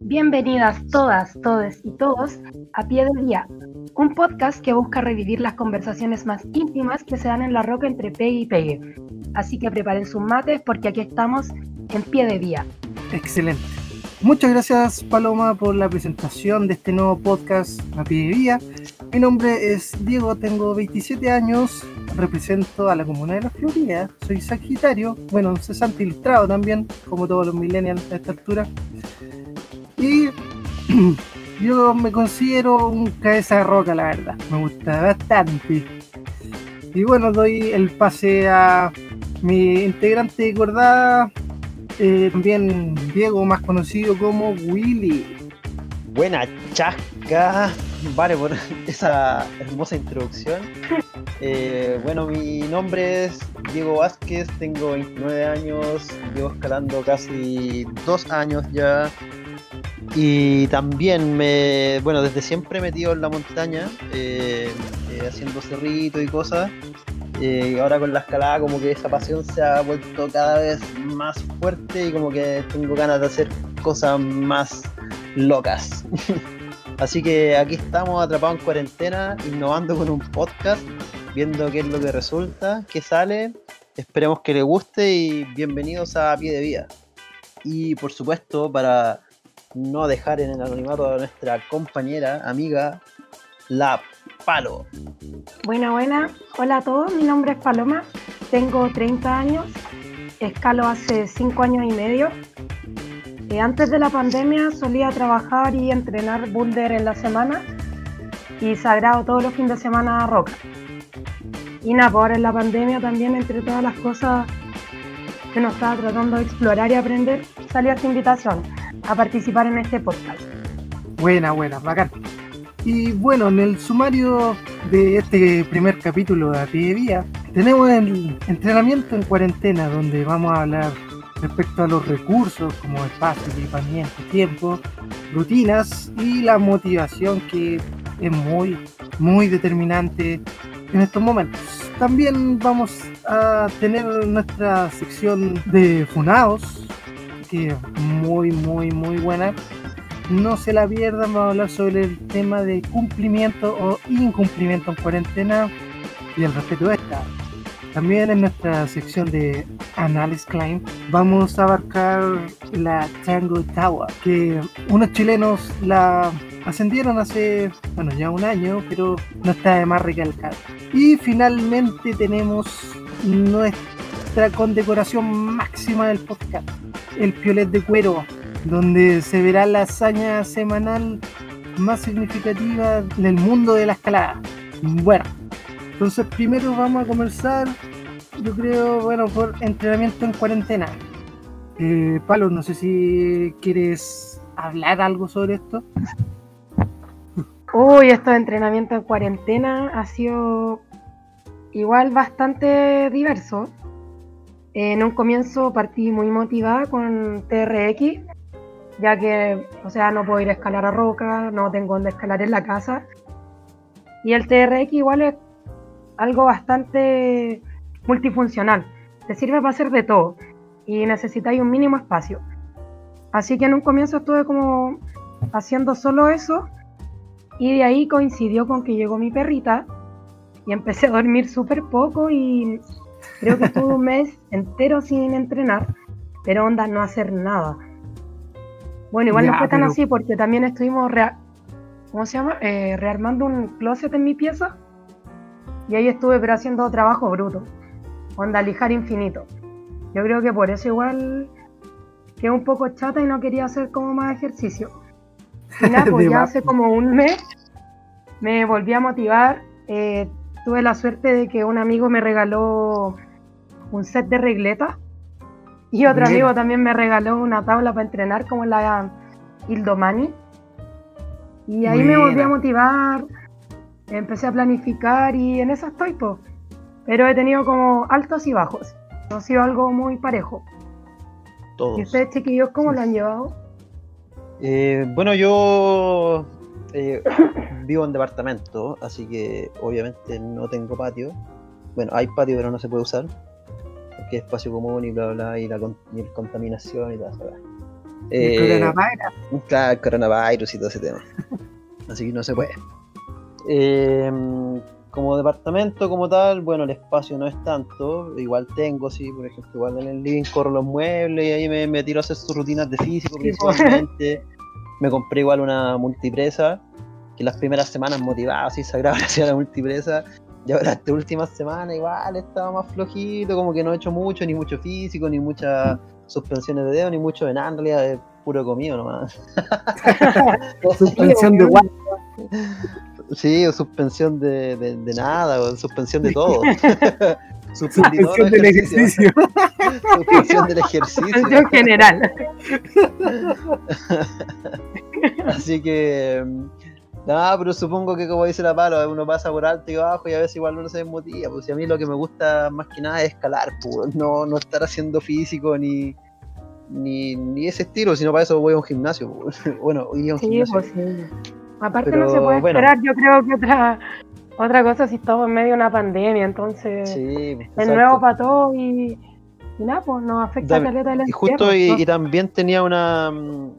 Bienvenidas todas, todes y todos a Pie del Día, un podcast que busca revivir las conversaciones más íntimas que se dan en la roca entre pegue y pegue. Así que preparen sus mates porque aquí estamos en Pie de Día. Excelente. Muchas gracias Paloma por la presentación de este nuevo podcast a Pie de Día. Mi nombre es Diego, tengo 27 años, represento a la comuna de La Florida, soy sagitario, bueno, un cesante ilustrado también, como todos los millennials a esta altura. Y yo me considero un cabeza de roca, la verdad. Me gusta bastante. Y bueno, doy el pase a mi integrante de Cordada, eh, también Diego, más conocido como Willy. Buena chasca, vale por esa hermosa introducción. Eh, bueno, mi nombre es Diego Vázquez, tengo 29 años, llevo escalando casi dos años ya y también me, bueno, desde siempre he metido en la montaña, eh, eh, haciendo cerrito y cosas. Eh, ahora con la escalada como que esa pasión se ha vuelto cada vez más fuerte y como que tengo ganas de hacer cosas más locas. Así que aquí estamos atrapados en cuarentena, innovando con un podcast, viendo qué es lo que resulta, qué sale. Esperemos que les guste y bienvenidos a Pie de Vida. Y por supuesto, para no dejar en el anonimato a nuestra compañera, amiga, la Palo. Buena, buena. Hola a todos, mi nombre es Paloma, tengo 30 años, escalo hace 5 años y medio. Eh, antes de la pandemia solía trabajar y entrenar boulder en la semana y sagrado todos los fines de semana a roca. Y nada, pues ahora en la pandemia también, entre todas las cosas que nos estaba tratando de explorar y aprender, salió esta invitación a participar en este podcast. Buena, buena, bacán. Y bueno, en el sumario de este primer capítulo de Pie Vía, tenemos el entrenamiento en cuarentena, donde vamos a hablar respecto a los recursos como espacio, equipamiento, tiempo, rutinas y la motivación que es muy, muy determinante en estos momentos. También vamos a tener nuestra sección de funados, que es muy, muy, muy buena. No se la pierdan, vamos a hablar sobre el tema de cumplimiento o incumplimiento en cuarentena y el respeto de esta. También en nuestra sección de Analysis Climb vamos a abarcar la Tango Tower, que unos chilenos la ascendieron hace, bueno, ya un año, pero no está de más recalcar. Y finalmente tenemos nuestra condecoración máxima del podcast, el Piolet de Cuero, donde se verá la hazaña semanal más significativa del mundo de la escalada. Bueno, entonces primero vamos a comenzar, yo creo, bueno, por entrenamiento en cuarentena. Eh, Palo, no sé si quieres hablar algo sobre esto. Uy, esto de entrenamiento en cuarentena ha sido igual bastante diverso. En un comienzo partí muy motivada con TRX, ya que, o sea, no puedo ir a escalar a roca, no tengo donde escalar en la casa. Y el TRX igual es algo bastante multifuncional. Te sirve para hacer de todo y necesitáis un mínimo espacio. Así que en un comienzo estuve como haciendo solo eso y de ahí coincidió con que llegó mi perrita y empecé a dormir súper poco y creo que estuve un mes entero sin entrenar, pero onda no hacer nada. Bueno, igual no fue tan así porque también estuvimos, ¿cómo se llama? Eh, rearmando un closet en mi pieza y ahí estuve pero haciendo trabajo bruto, onda lijar infinito. Yo creo que por eso igual quedé un poco chata y no quería hacer como más ejercicio. Y nada, pues ya hace como un mes me volví a motivar. Eh, tuve la suerte de que un amigo me regaló un set de regletas y otro amigo también me regaló una tabla para entrenar como la Ildomani. Y ahí me volví a motivar, empecé a planificar y en eso estoy, pues. Pero he tenido como altos y bajos. No ha sido algo muy parejo. Todos. ¿Y ustedes, chiquillos, cómo lo han llevado? Eh, bueno, yo eh, vivo en departamento, así que obviamente no tengo patio. Bueno, hay patio, pero no se puede usar. Porque que espacio común y bla, bla, y la con- y la contaminación y weá. El Eh, coronavirus. Claro, el coronavirus y todo ese tema. Así que no se puede. Eh, como departamento como tal, bueno, el espacio no es tanto. Igual tengo, sí, por ejemplo, igual en el living corro los muebles y ahí me, me tiro a hacer sus rutinas de físico pues. principalmente. Me compré igual una multipresa, que las primeras semanas motivado, así sagrado hacia la multipresa. Y ahora esta última semana igual estaba más flojito, como que no he hecho mucho, ni mucho físico, ni muchas suspensiones de dedo, ni mucho de nada, en realidad es puro comido nomás. Suspensión de guardia. Sí, o suspensión de, de, de nada, o suspensión de todo. Suspensión del ejercicio. Suspensión del ejercicio. Suspensión general. Así que. mm, Nada, pero supongo que como dice la palo, uno pasa por alto y bajo y a veces igual uno se desmotiva. Pues si a mí lo que me gusta más que nada es escalar, pues, no, no estar haciendo físico ni, ni, ni ese estilo, sino para eso voy a un gimnasio. pues. Bueno, iría a un Sí, gimnasio. pues sí. Aparte Pero, no se puede bueno. esperar, yo creo que otra otra cosa si estamos en medio de una pandemia, entonces Sí, pues, exacto. nuevo para todos y, y nada, pues nos afecta Dame- la caleta del Y justo encierro, y, ¿no? y también tenía una,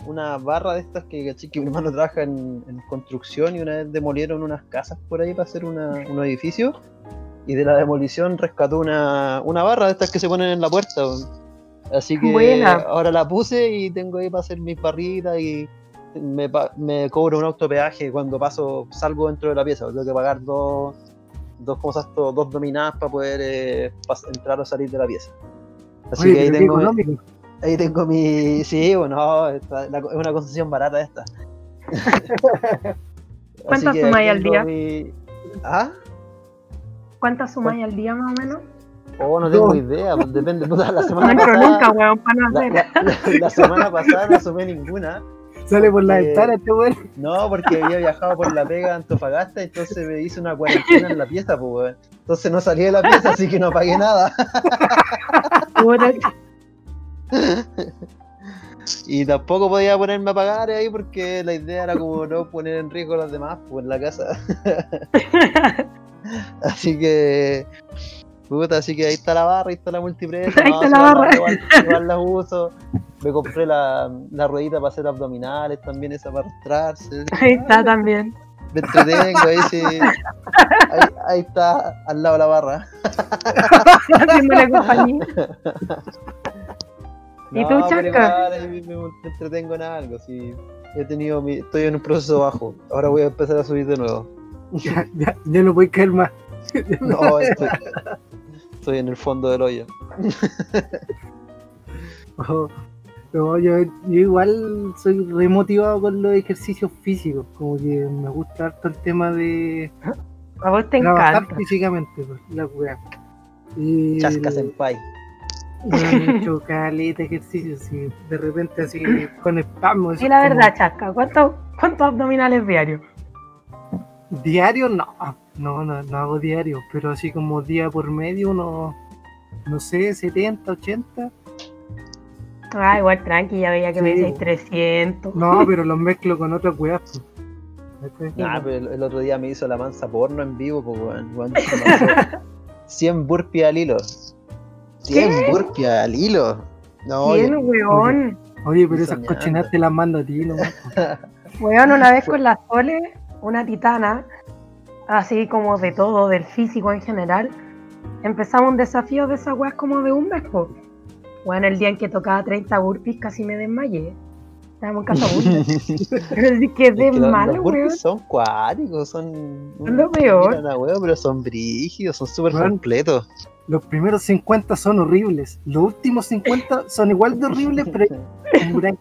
una barra de estas que que mi hermano trabaja en, en construcción y una vez demolieron unas casas por ahí para hacer una, un edificio y de la demolición rescató una, una barra de estas que se ponen en la puerta. Así que Buena. ahora la puse y tengo ahí para hacer mis barritas y me, pa- me cobro un autopeaje cuando paso, salgo dentro de la pieza. Tengo que pagar dos, dos cosas, dos dominadas para poder eh, entrar o salir de la pieza. Así Oye, que ahí tengo, económico. Ahí tengo mi. Sí, bueno, esta- la- es una concesión barata esta. ¿Cuánto Así que sumáis al día? mi- ¿Ah? ¿Cuántas sumáis al día más o menos? Oh, no tengo No. idea, pues depende. la No semana entro pasada. nunca, weón, para no hacer. la- la- la semana pasada no sumé ninguna. Sale por la ventana este weón. No, porque había viajado por la pega Antofagasta, entonces me hice una cuarentena en la pieza, pues, weón. Entonces no salí de la pieza, así que no pagué nada. Y tampoco podía ponerme a pagar ahí porque la idea era como no poner en riesgo a los demás, pues en la casa. Así que. Puta, así que ahí está la barra, ahí está la multipresa. Ahí no, está la igual- barra. Igual, igual la uso. Me compré la, la ruedita para hacer abdominales también, esa para arrastrarse. Ahí está también. Me entretengo, ahí sí. Ahí, ahí está, al lado de la barra. Haciéndole compañía. ¿Y No, tú, pero Chasca? igual, ahí me, me entretengo en algo, sí. He tenido mi, estoy en un proceso bajo. Ahora voy a empezar a subir de nuevo. Ya, ya, ya no voy a caer más. No, estoy, estoy en el fondo del hoyo. Oh, no, yo, yo igual soy remotivado con los ejercicios físicos, como que me gusta harto el tema de A vos te trabajar encanta. físicamente, pues, la weá. Y Chasca senpai. me han hecho caleta de ejercicios y de repente así con espasmos. Sí, la verdad, Chasca, ¿cuántos cuántos abdominales diarios? Diario no, no, no, no hago diario, pero así como día por medio, uno, no sé, 70, 80. Ah, igual tranqui, ya veía que me Sí, decíais bo. 300. No, pero los mezclo con otras weas. pues. Nah, pero el, el otro día me hizo la mansa porno en vivo, pues weón. Weón, se lanzó 100 burpees al hilo. 100 ¿Qué? burpees al hilo. No, Bien, yo- weón. Oye, pero esas cochinadas te las mando a ti, ¿no? Weón, una vez con la Sole, una titana, así como de todo, del físico en general, empezamos un desafío de esas weas como de un mes, po. Weón, el día en que tocaba 30 burpees casi me desmayé. Estábamos en casa burpees. Pero sí que es de que malo, los burpees weón. son cuáticos, son. Son lo peor. Miran a huevo, pero son brígidos, son súper completos. Los primeros 50 son horribles. Los últimos 50 son igual de horribles, pero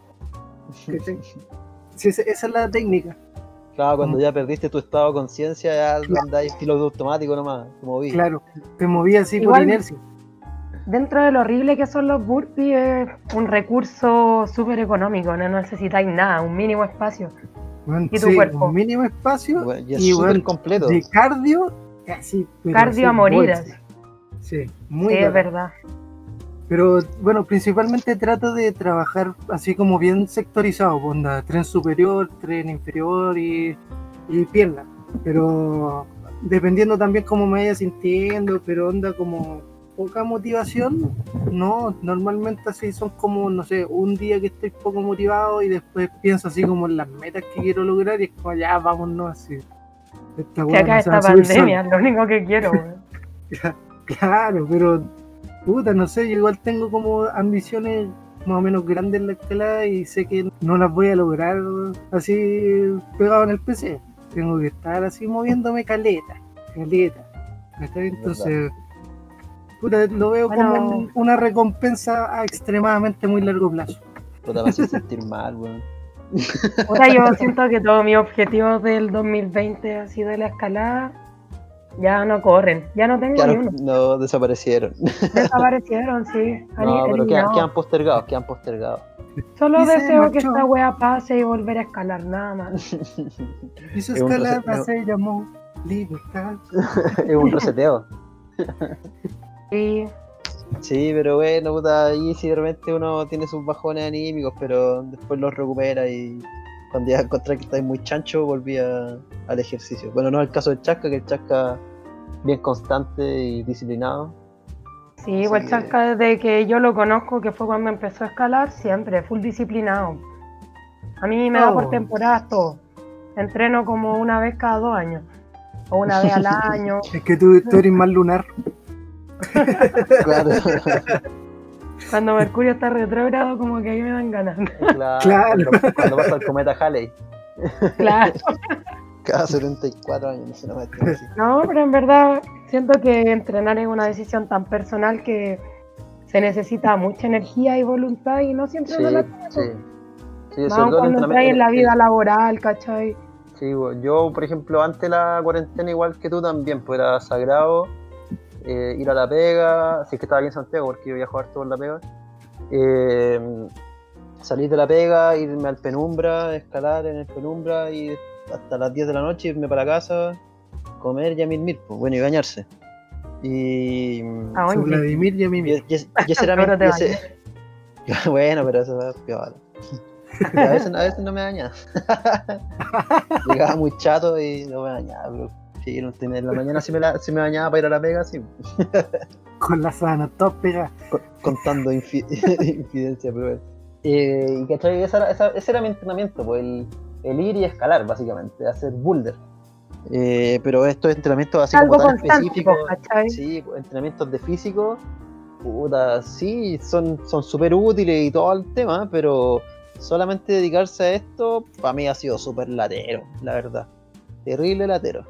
esa es la técnica. Claro, cuando Mm. ya perdiste tu estado de conciencia, ya Claro. andáis piloto automático nomás, como vi. Claro, te moví así por Igual- inercia. Dentro de lo horrible que son los burpees, es un recurso súper económico, no necesitáis nada, un mínimo espacio. Bueno, ¿Y tu sí, cuerpo? Un mínimo espacio Bueno, y es y súper bueno, completo. de cardio, así. pero Cardio así, a morir, así. Sí, muy Sí, es verdad. Pero bueno, principalmente trato de trabajar así como bien sectorizado, onda, tren superior, tren inferior y, y pierna. Pero dependiendo también cómo me vaya sintiendo, pero onda como poca motivación, no, normalmente así son como, no sé, un día que estoy poco motivado y después pienso así como en las metas que quiero lograr y es como ya, vámonos así. Esta que acá esta pandemia, lo único que quiero. claro, pero puta, no sé, yo igual tengo como ambiciones más o menos grandes en la escalada y sé que no las voy a lograr así pegado en el PC. Tengo que estar así moviéndome caleta, caleta. Entonces, puta, lo veo como una recompensa a extremadamente muy largo plazo. Puta, me hace sentir mal, weón. Ahora yo siento que todos mis objetivos del 2020 ha sido la escalada ya no corren, ya no tengo ni uno. No, desaparecieron. Desaparecieron, sí. no, pero quedan, postergados, quedan postergados. Solo deseo que esta wea pase y volver a escalar, nada más. Y su escalada se llamó Libertad. es un reseteo. sí. Sí, pero bueno, puta, ahí si de repente uno tiene sus bajones anímicos, pero después los recupera y cuando ya encontré que estáis muy chancho, volví al ejercicio. Bueno, no es el caso de Chasca, que el Chasca bien constante y disciplinado. Sí, pues Chasca desde que yo lo conozco, que fue cuando empezó a escalar, siempre, full disciplinado. A mí me da por oh. temporadas todo. Entreno como una vez cada dos años. O una vez al año. es que tú, tú eres más lunar. claro. Cuando Mercurio está retrógrado, como que ahí me dan ganas. Claro. Cuando, pasa el cometa Halley. Claro. Cada 74 años, no sé, no me No, pero en verdad siento que entrenar es una decisión tan personal que se necesita mucha energía y voluntad y no siempre sí, la tengo. Sí, sí eso cuando traes en la vida laboral, ¿cachai? Sí, yo, por ejemplo, antes de la cuarentena, igual que tú también, pues era sagrado eh, ir a la pega, si es que estaba aquí en Santiago, porque yo viajo harto por la pega, eh, salir de la pega, irme al penumbra, escalar en el penumbra y hasta las 10 de la noche irme para casa, comer y a mil pues, bueno, y bañarse. Y. Ah, Vladimir y a mil Bueno, pero eso es peor. a, veces, a veces no me bañaba. Llegaba muy chato y no me bañaba, Sí, en la mañana sí me, la, me bañaba para ir a la pega, sí. Con la sana, pega. Contando infidencia, pero eh, y ese era mi entrenamiento, pues el, ir y escalar, básicamente, hacer boulder. Eh, pero estos entrenamientos así como tan específicos, sí, entrenamientos de físico, puta, sí, son súper útiles y todo el tema, pero solamente dedicarse a esto, para mí ha sido súper latero, la verdad. Terrible latero.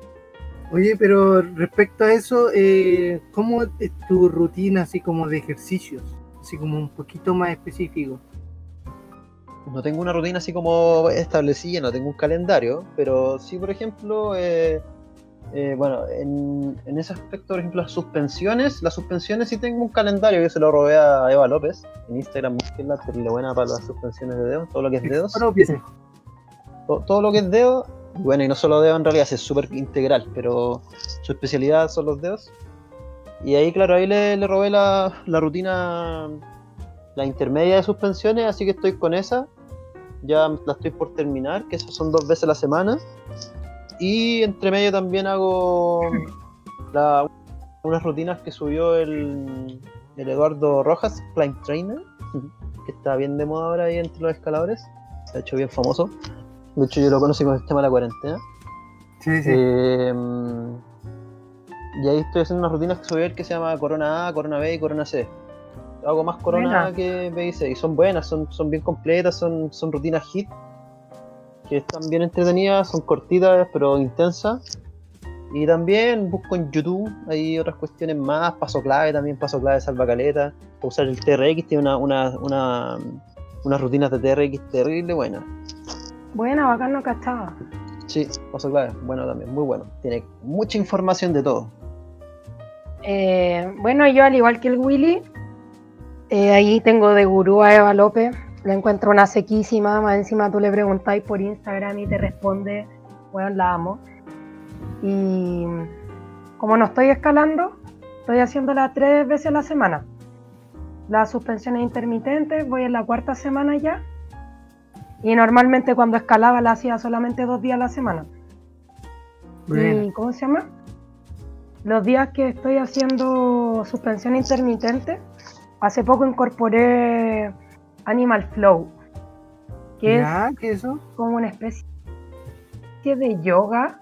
Oye, pero respecto a eso, eh, ¿cómo es tu rutina así como de ejercicios? Así como un poquito más específico. No tengo una rutina así como establecida, no tengo un calendario, pero sí, por ejemplo, eh, eh, bueno, en, ese aspecto, por ejemplo, las suspensiones, las suspensiones sí tengo un calendario que se lo robé a Eva López en Instagram, búsquenla, le buena para las suspensiones de dedos, todo lo que es dedos. Todo, todo lo que es dedos bueno, y no solo dedos en realidad, es súper integral, pero su especialidad son los dedos. Y ahí, claro, ahí le, robé la, rutina, la intermedia de suspensiones, así que estoy con esa. Ya la estoy por terminar, que esas son dos veces a la semana. Y entre medio también hago unas rutinas que subió el, el Eduardo Rojas, Climb Trainer, que está bien de moda ahora ahí entre los escaladores. Se ha hecho bien famoso. De hecho, yo lo conocí con el tema de la cuarentena. Sí, sí. Eh, y ahí estoy haciendo unas rutinas que subí que se llama Corona A, Corona B y Corona C. Hago más Corona A que B y C. Y son buenas, son, son bien completas, son, son rutinas hit. Que están bien entretenidas, son cortitas pero intensas. Y también busco en YouTube, hay otras cuestiones más, paso clave también, paso clave salvacaleta. Usar el TRX, tiene una, una, una, unas rutinas de TRX terrible buenas. Buena, bacán, no cachaba. Sí, paso clave, bueno también, muy bueno. Tiene mucha información de todo. Eh, bueno, yo al igual que el Willy, eh, ahí tengo de gurú a Eva López. La encuentro una sequísima, más encima tú le preguntáis por Instagram y te responde, bueno, la amo. Y como no estoy escalando, estoy haciéndola tres veces a la semana. Las suspensiones intermitentes, voy en la cuarta semana ya y normalmente cuando escalaba la hacía solamente dos días a la semana. ¿Y cómo se llama? los días que estoy haciendo suspensión intermitente, hace poco incorporé Animal Flow, que ¿Ya? es ¿Qué es eso? como una especie de yoga,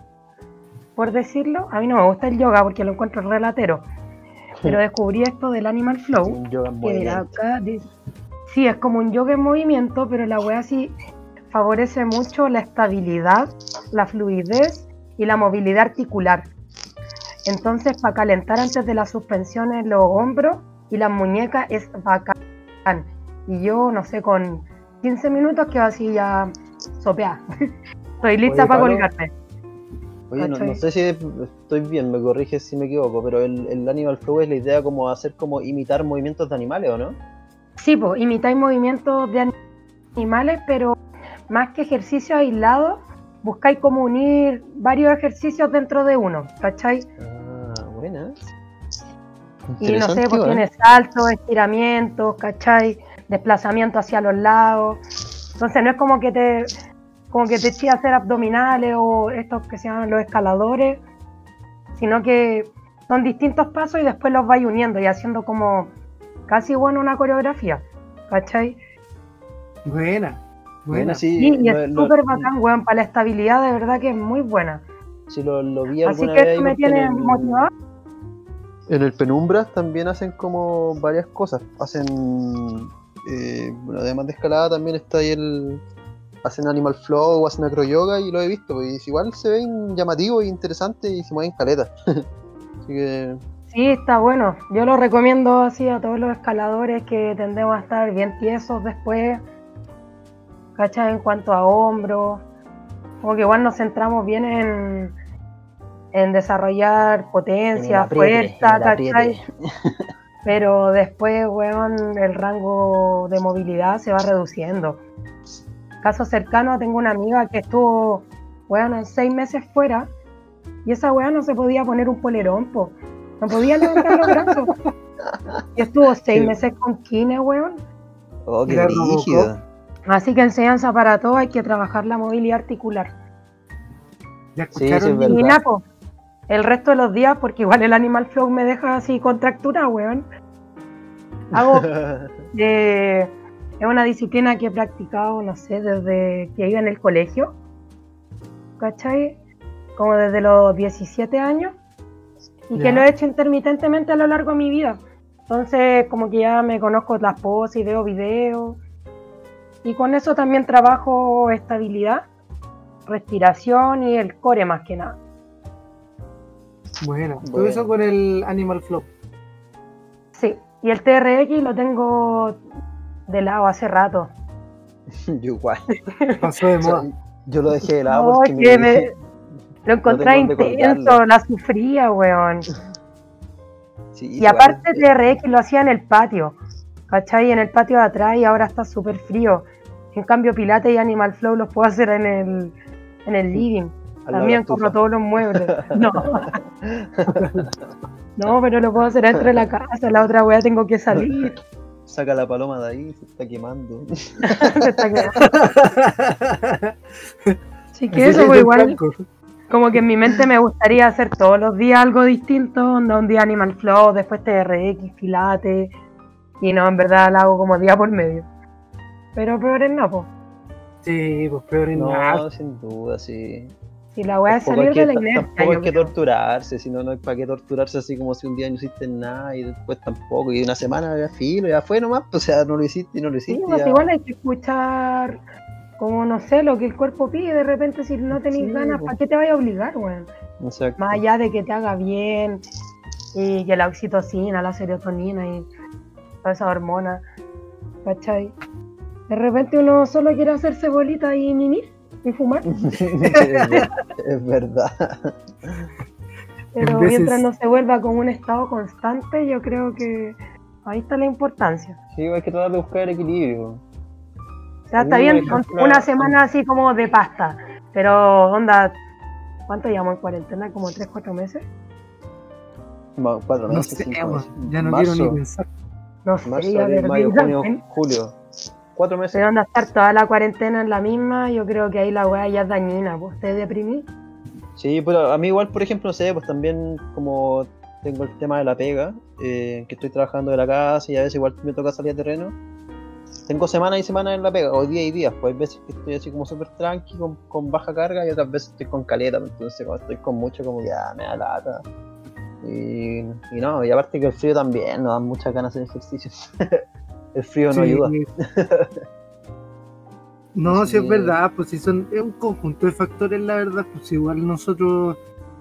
por decirlo. A mí no me gusta el yoga porque lo encuentro relatero, pero descubrí esto del Animal Flow. Un yoga en que dirá movimiento. acá, dice- Sí, es como un yoga en movimiento, pero la wea sí favorece mucho la estabilidad, la fluidez y la movilidad articular. Entonces, para calentar antes de la suspensión en los hombros y las muñecas es bacán. Y yo, no sé, con 15 minutos quedo así ya sopeada. Estoy lista Oye, para Pablo, colgarme. Oye, no sé si estoy bien, me corriges si me equivoco, pero el, el Animal Flow es la idea como hacer como imitar movimientos de animales, ¿o no? Sí, pues imitáis movimientos de animales, pero más que ejercicios aislados, buscáis como unir varios ejercicios dentro de uno, ¿cachai? Ah, buena. Y no sé, pues ¿eh? tiene saltos, estiramientos, ¿cachai? Desplazamiento hacia los lados. Entonces no es como que te como que te eches a hacer abdominales o estos que se llaman los escaladores, sino que son distintos pasos y después los vais uniendo y haciendo como casi bueno una coreografía, ¿cachai? Buena. Buena, Buena. sí. Sí, y lo- es súper bacán, weón, para la estabilidad de verdad que es muy buena. Sí, lo, lo vi Así que esto me tiene el- motivado. En el Penumbras también hacen como varias cosas. Hacen, eh, bueno, además de escalada también está ahí el... Hacen Animal Flow, hacen acroyoga y lo he visto. Y igual se ven llamativos e interesantes y se mueven caletas. Así que... Sí, está bueno. Yo lo recomiendo así a todos los escaladores que tendemos a estar bien tiesos después. ¿Cachai? En cuanto a hombros. Como que igual nos centramos bien en, en desarrollar potencia, fuerza, ¿cachai? Pero después, weón, el rango de movilidad se va reduciendo. Caso cercano, tengo una amiga que estuvo, weón, seis meses fuera y esa weón no se podía poner un polerón, po. No podía levantar los brazos. Y estuvo seis Sí. meses con kine, weón. Oh, qué rígido. Así que enseñanza para todo, hay que trabajar la movilidad articular. ¿Ya Sí, sí, escucharon? es Y verdad. nada, po, el resto de los días, porque igual el Animal Flow me deja así contractura, weón. Hago de- es una disciplina que he practicado, no sé, desde que iba en el colegio, ¿cachai? Como desde los 17 años, y Ya. que lo he hecho intermitentemente a lo largo de mi vida. Entonces, como que ya me conozco las poses y veo videos, y con eso también trabajo estabilidad, respiración y el core más que nada. Bueno, todo Bueno. eso con el Animal Flow. Sí, y el TRX lo tengo de lado hace rato. Yo igual. Pasó de O sea, moda. yo lo dejé de lado No, porque me... me- Lo encontré intenso, la sufría, weón. Sí, Y igual, aparte eh, TRX lo hacía en el patio, ¿cachai? En el patio de atrás y ahora está súper frío. En cambio Pilates y Animal Flow los puedo hacer en el, en el living. También compro todos los muebles. No. No, pero lo puedo hacer dentro de la casa. La otra wea tengo que salir. Saca la paloma de ahí, se está quemando. Se está quedando. Así que eso, pues, igual, como que en mi mente me gustaría hacer todos los días algo distinto. onda, Un día Animal Flow, después TRX, Pilates. Y no, en verdad la hago como día por medio. Pero peor es no, pues. Sí, pues peor nada. No, sin duda, sí. Si la wea es Tampoco salir que, de la inercia. tampoco hay que creo. torturarse, si no, no hay para qué torturarse así como si un día no hiciste nada y después tampoco, y una semana ya filo, ya fue nomás, pues, o sea, no lo hiciste y no lo Sí, hiciste. pues ya. igual hay que escuchar, como no sé, lo que el cuerpo pide. De repente, si no tenéis Sí, ganas, pues. ¿para qué te vayas a obligar, weón? Más allá de que te haga bien y que la oxitocina, la serotonina y toda esa hormona, ¿cachai? De repente uno solo quiere hacerse bolita y mimir y fumar, es, ver- es verdad. pero veces- mientras no se vuelva como un estado constante, yo creo que ahí está la importancia. Sí, hay que tratar de buscar el equilibrio. O sea, está bien ejemplo, una semana así como de pasta, pero onda, ¿cuánto llevamos en cuarentena? ¿Como 3, 4 meses? Ma- Cuatro No meses, sé, cinco weón, meses. ya no Marzo, quiero ni pensar. No sé, Marzo, ya abril, mayo, junio, julio. Cuatro meses. Pero estar toda la cuarentena en la misma, yo creo que ahí la weá ya es dañina, pues te deprimí. Sí, pero a mí igual, por ejemplo, no sé, pues también como tengo el tema de la pega, eh, que estoy trabajando de la casa y a veces igual me toca salir a terreno. Tengo semanas y semanas en la pega, o día y días, pues hay veces que estoy así como súper tranqui, con, con baja carga, y otras veces estoy con caleta, pues, entonces cuando estoy con mucho como ya me da lata. Y, y no, y aparte que el frío también nos da muchas ganas de hacer ejercicio. el frío no Sí. ayuda. No, sí es que- verdad, pues sí son, es un conjunto de factores, la verdad, pues igual nosotros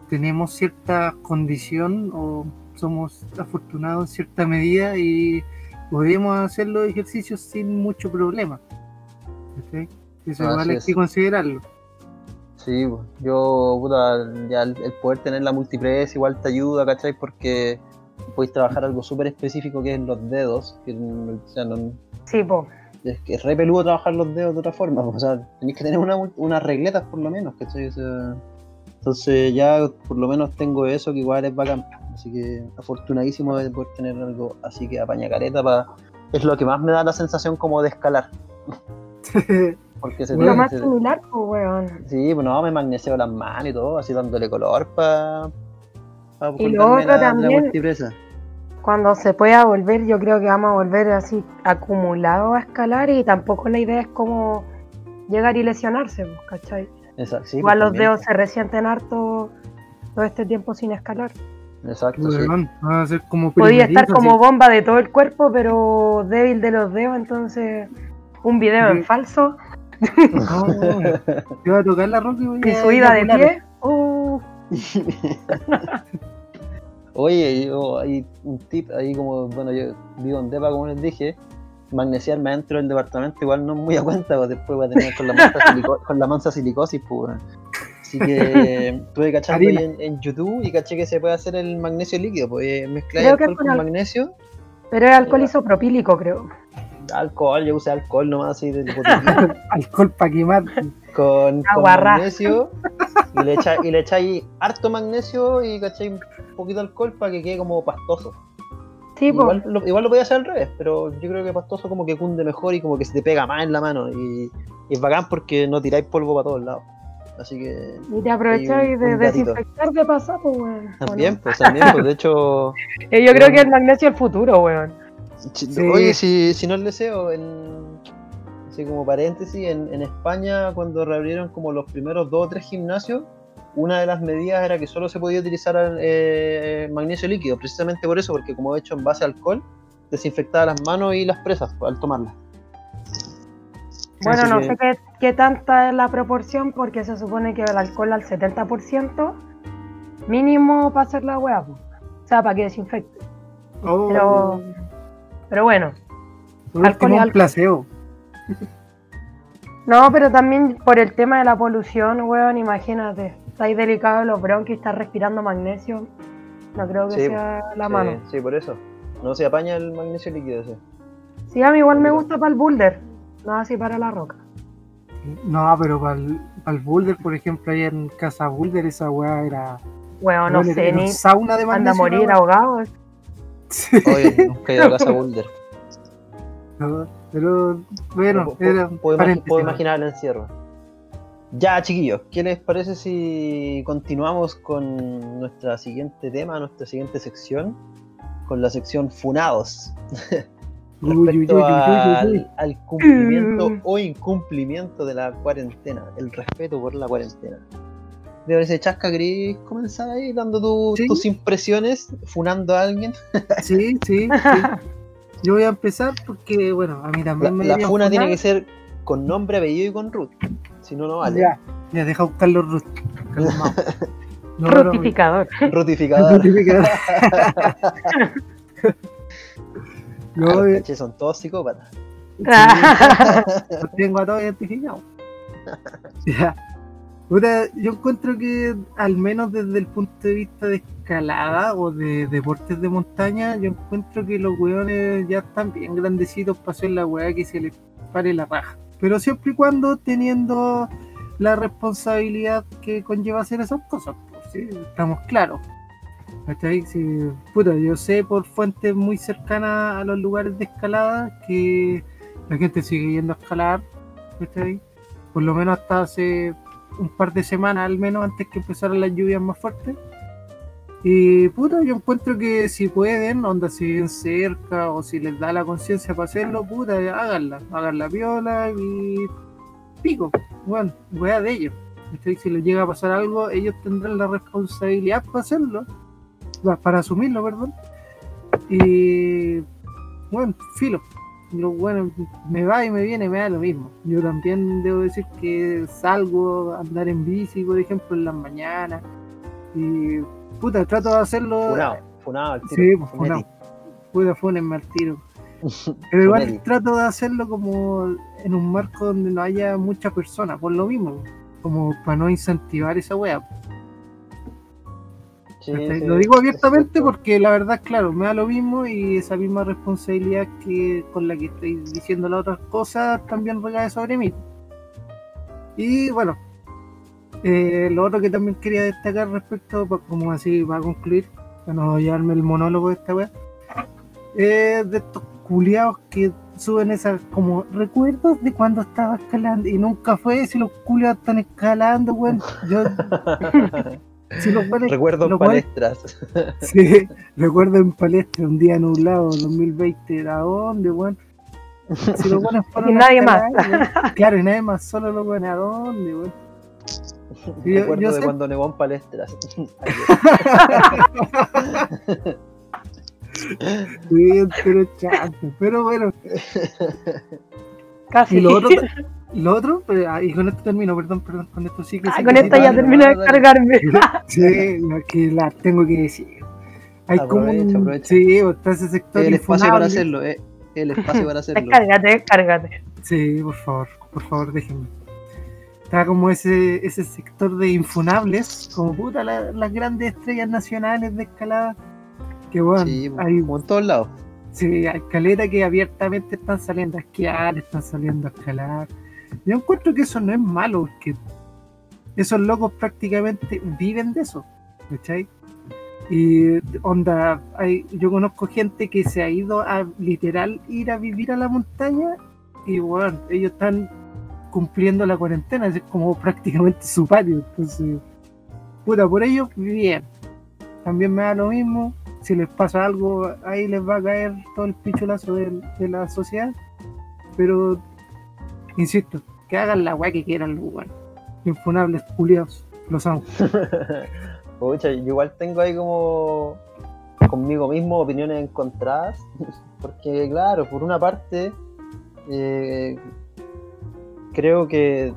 tenemos cierta condición o somos afortunados en cierta medida y podemos hacer los ejercicios sin mucho problema. ¿cachai? Eso hay es. que considerarlo. Sí, yo, puta, ya el, el poder tener la multipress igual te ayuda, ¿cachai? Porque puedes trabajar algo súper específico que es los dedos, que o sea, no- Sí, po. es que es re peludo trabajar los dedos de otra forma, o sea, tenéis que tener una, unas regletas por lo menos, ¿cachai? O sea, entonces ya por lo menos tengo eso que igual es bacán, así que afortunadísimo de poder tener algo así que apaña careta para... Es lo que más me da la sensación como de escalar, porque se Lo más se- similar, pues, weón. Sí, pues no, me magneseo las manos y todo, así dándole color para pa Y lo otro la, también- la. Cuando se pueda volver, yo creo que vamos a volver así acumulado a escalar y tampoco la idea es como llegar y lesionarse, pues, ¿cachai? Exacto, sí, Igual pues, los también, dedos se resienten harto todo este tiempo sin escalar. Exacto, sí. Weón, va a ser como Podía estar como así. bomba de todo el cuerpo, pero débil de los dedos, entonces un video en falso No, va a tocar la roca y voy y a subida de pie. Uh, Oye, yo, hay un tip ahí como, bueno, yo vivo en Depa, como les dije, magnesiarme dentro del departamento igual no es muy a cuenta, pues después voy a tener con la mansa, silico- con la mansa silicosis, pues. weón. Así que estuve cachando ahí en, en YouTube y caché que se puede hacer el magnesio líquido, pues mezclar Creo que alcohol con con al- magnesio, pero es alcohol isopropílico, creo. Alcohol, yo usé alcohol nomás así de botiquín. Alcohol para quemar. con, magnesio y le y le echáis harto magnesio y cachai un poquito de alcohol para que quede como pastoso. Sí, pues. igual, lo, igual lo podía hacer al revés, pero yo creo que pastoso como que cunde mejor y como que se te pega más en la mano y, y es bacán porque no tiráis polvo para todos lados. Así que Y te aprovecháis de desinfectar de pasar, pues, weón. ¿o también, pues también, pues de hecho, Yo creo que el magnesio es el futuro, weón. Sí. oye, si, si no les deseo, en, así como paréntesis, en, en España cuando reabrieron como los primeros dos o tres gimnasios, una de las medidas era que solo se podía utilizar eh, magnesio líquido, precisamente por eso, porque como he hecho en base a alcohol, desinfectaba las manos y las presas al tomarlas. Bueno, Así no que- sé qué, qué tanta es la proporción porque se supone que el alcohol al 70% mínimo para hacer la hueá, o sea, para que desinfecte. Oh, Pero, pero bueno, por alcohol último, y un alcohol. placebo. no, pero también por el tema de la polución, weón, imagínate, estáis delicado de los bronquios, estás respirando magnesio, no creo que Sí, sea la Sí, mano. Sí, por eso. No se apaña el magnesio líquido ese. Sí, a mí igual me gusta para el boulder, no así para la roca. No, pero para el, Boulder, por ejemplo, ahí en Casa Boulder, esa weá era. Weón, no sé, era un ni sauna de anda a morir ahogado. Oye, nunca he ido a casa Boulder. No, Pero bueno, Puedo- era puedo, puedo imaginar el encierro. Ya, chiquillos, ¿qué les parece si continuamos con nuestra siguiente tema, nuestra siguiente sección? Con la sección Funados. Respecto uy, uy, uy, al, al cumplimiento o incumplimiento de la cuarentena, el respeto por la cuarentena. Debe ser chasca, ¿querés comenzar ahí dando tu- Sí. tus impresiones, funando a alguien? Sí, sí, sí. Yo voy a empezar porque, bueno, a mí La, también me la funa tiene que ser con nombre, apellido y con root. Si no, no vale. Ya, ya, deja buscar los root. No, Rutificador. Rutificador. Rutificador. Ah, eh, son todos psicópatas. los tengo a todos identificados. Ya. Puta, yo encuentro que, al menos desde el punto de vista de escalada o de deportes de montaña, yo encuentro que los weones ya están bien grandecitos para hacer la weá que se les pare la raja. Pero siempre y cuando teniendo la responsabilidad que conlleva hacer esas cosas, pues, ¿sí? estamos claros. Sí, puta, yo sé por fuentes muy cercanas a los lugares de escalada que la gente sigue yendo a escalar, ¿cachai? Por lo menos hasta hace un par de semanas, al menos antes que empezaran las lluvias más fuertes. Y puta, yo encuentro que si pueden, onda, si viven cerca o si les da la conciencia para hacerlo, puta, háganla, háganla piola y pico, bueno, wea de ellos. Si les llega a pasar algo, ellos tendrán la responsabilidad para hacerlo, pa- para asumirlo, perdón. Y bueno, filo. Lo bueno, me va y me viene, me da lo mismo. Yo también debo decir que salgo a andar en bici, por ejemplo, en las mañanas. Y puta, trato de hacerlo. Funado, funado al tiro. Sí, pues funado. Puta, al tiro. Pero igual trato de hacerlo como en un marco donde no haya muchas personas, por lo mismo, como para no incentivar esa wea. Sí, ¿cachai? sí, lo digo abiertamente porque la verdad, claro, me da lo mismo y esa misma responsabilidad que con la que estoy diciendo las otras cosas también recae sobre mí. Y bueno, eh, lo otro que también quería destacar respecto, como así va a concluir, para no llevarme el monólogo de esta wea, es de estos culiados que suben esas como recuerdos de cuando estaba escalando y nunca fue si los culiados están escalando, weón. Yo, los weones- Recuerdo los weones- palestras. Sí, recuerdo en palestra un día nublado 2020, ¿a dónde, weón? Si los buenos fueron Y nadie más. Claro, y nadie más, solo los buenos, ¿a dónde, weón? Yo- Recuerdo yo de sé- cuando nevó en palestras. Sí, pero chato, pero bueno. Casi. Y lo otro, lo otro, pero, ah, y con esto termino, perdón, perdón, con esto sí que Ah, sí con sí, ya termino de cargarme. Sí, no, que la tengo que decir. Hay como Aprovecha, un, aprovecha. sí, está ese sector el espacio para hacerlo, eh. El espacio para hacerlo. Descárgate, descárgate. Sí, por favor, por favor, déjenme. Está como ese, ese sector de infunables, como puta la- las grandes estrellas nacionales de escalada. Que bueno, Sí, hay, como en todos lados. sí, hay caleta que abiertamente están saliendo a esquiar, están saliendo a escalar. Yo encuentro que eso no es malo, porque esos locos prácticamente viven de eso, ¿cachai? Y onda, yo conozco gente que se ha ido a literal ir a vivir a la montaña y bueno, ellos están cumpliendo la cuarentena, es como prácticamente su patio. Entonces, puta, por ellos bien. También me da lo mismo. Si les pasa algo, ahí les va a caer todo el pichulazo de la sociedad. Pero, insisto, que hagan la weá que quieran los weones. Infunables, culiados, los amo. Pucha, igual tengo ahí como conmigo mismo opiniones encontradas. Porque, claro, por una parte, eh, creo que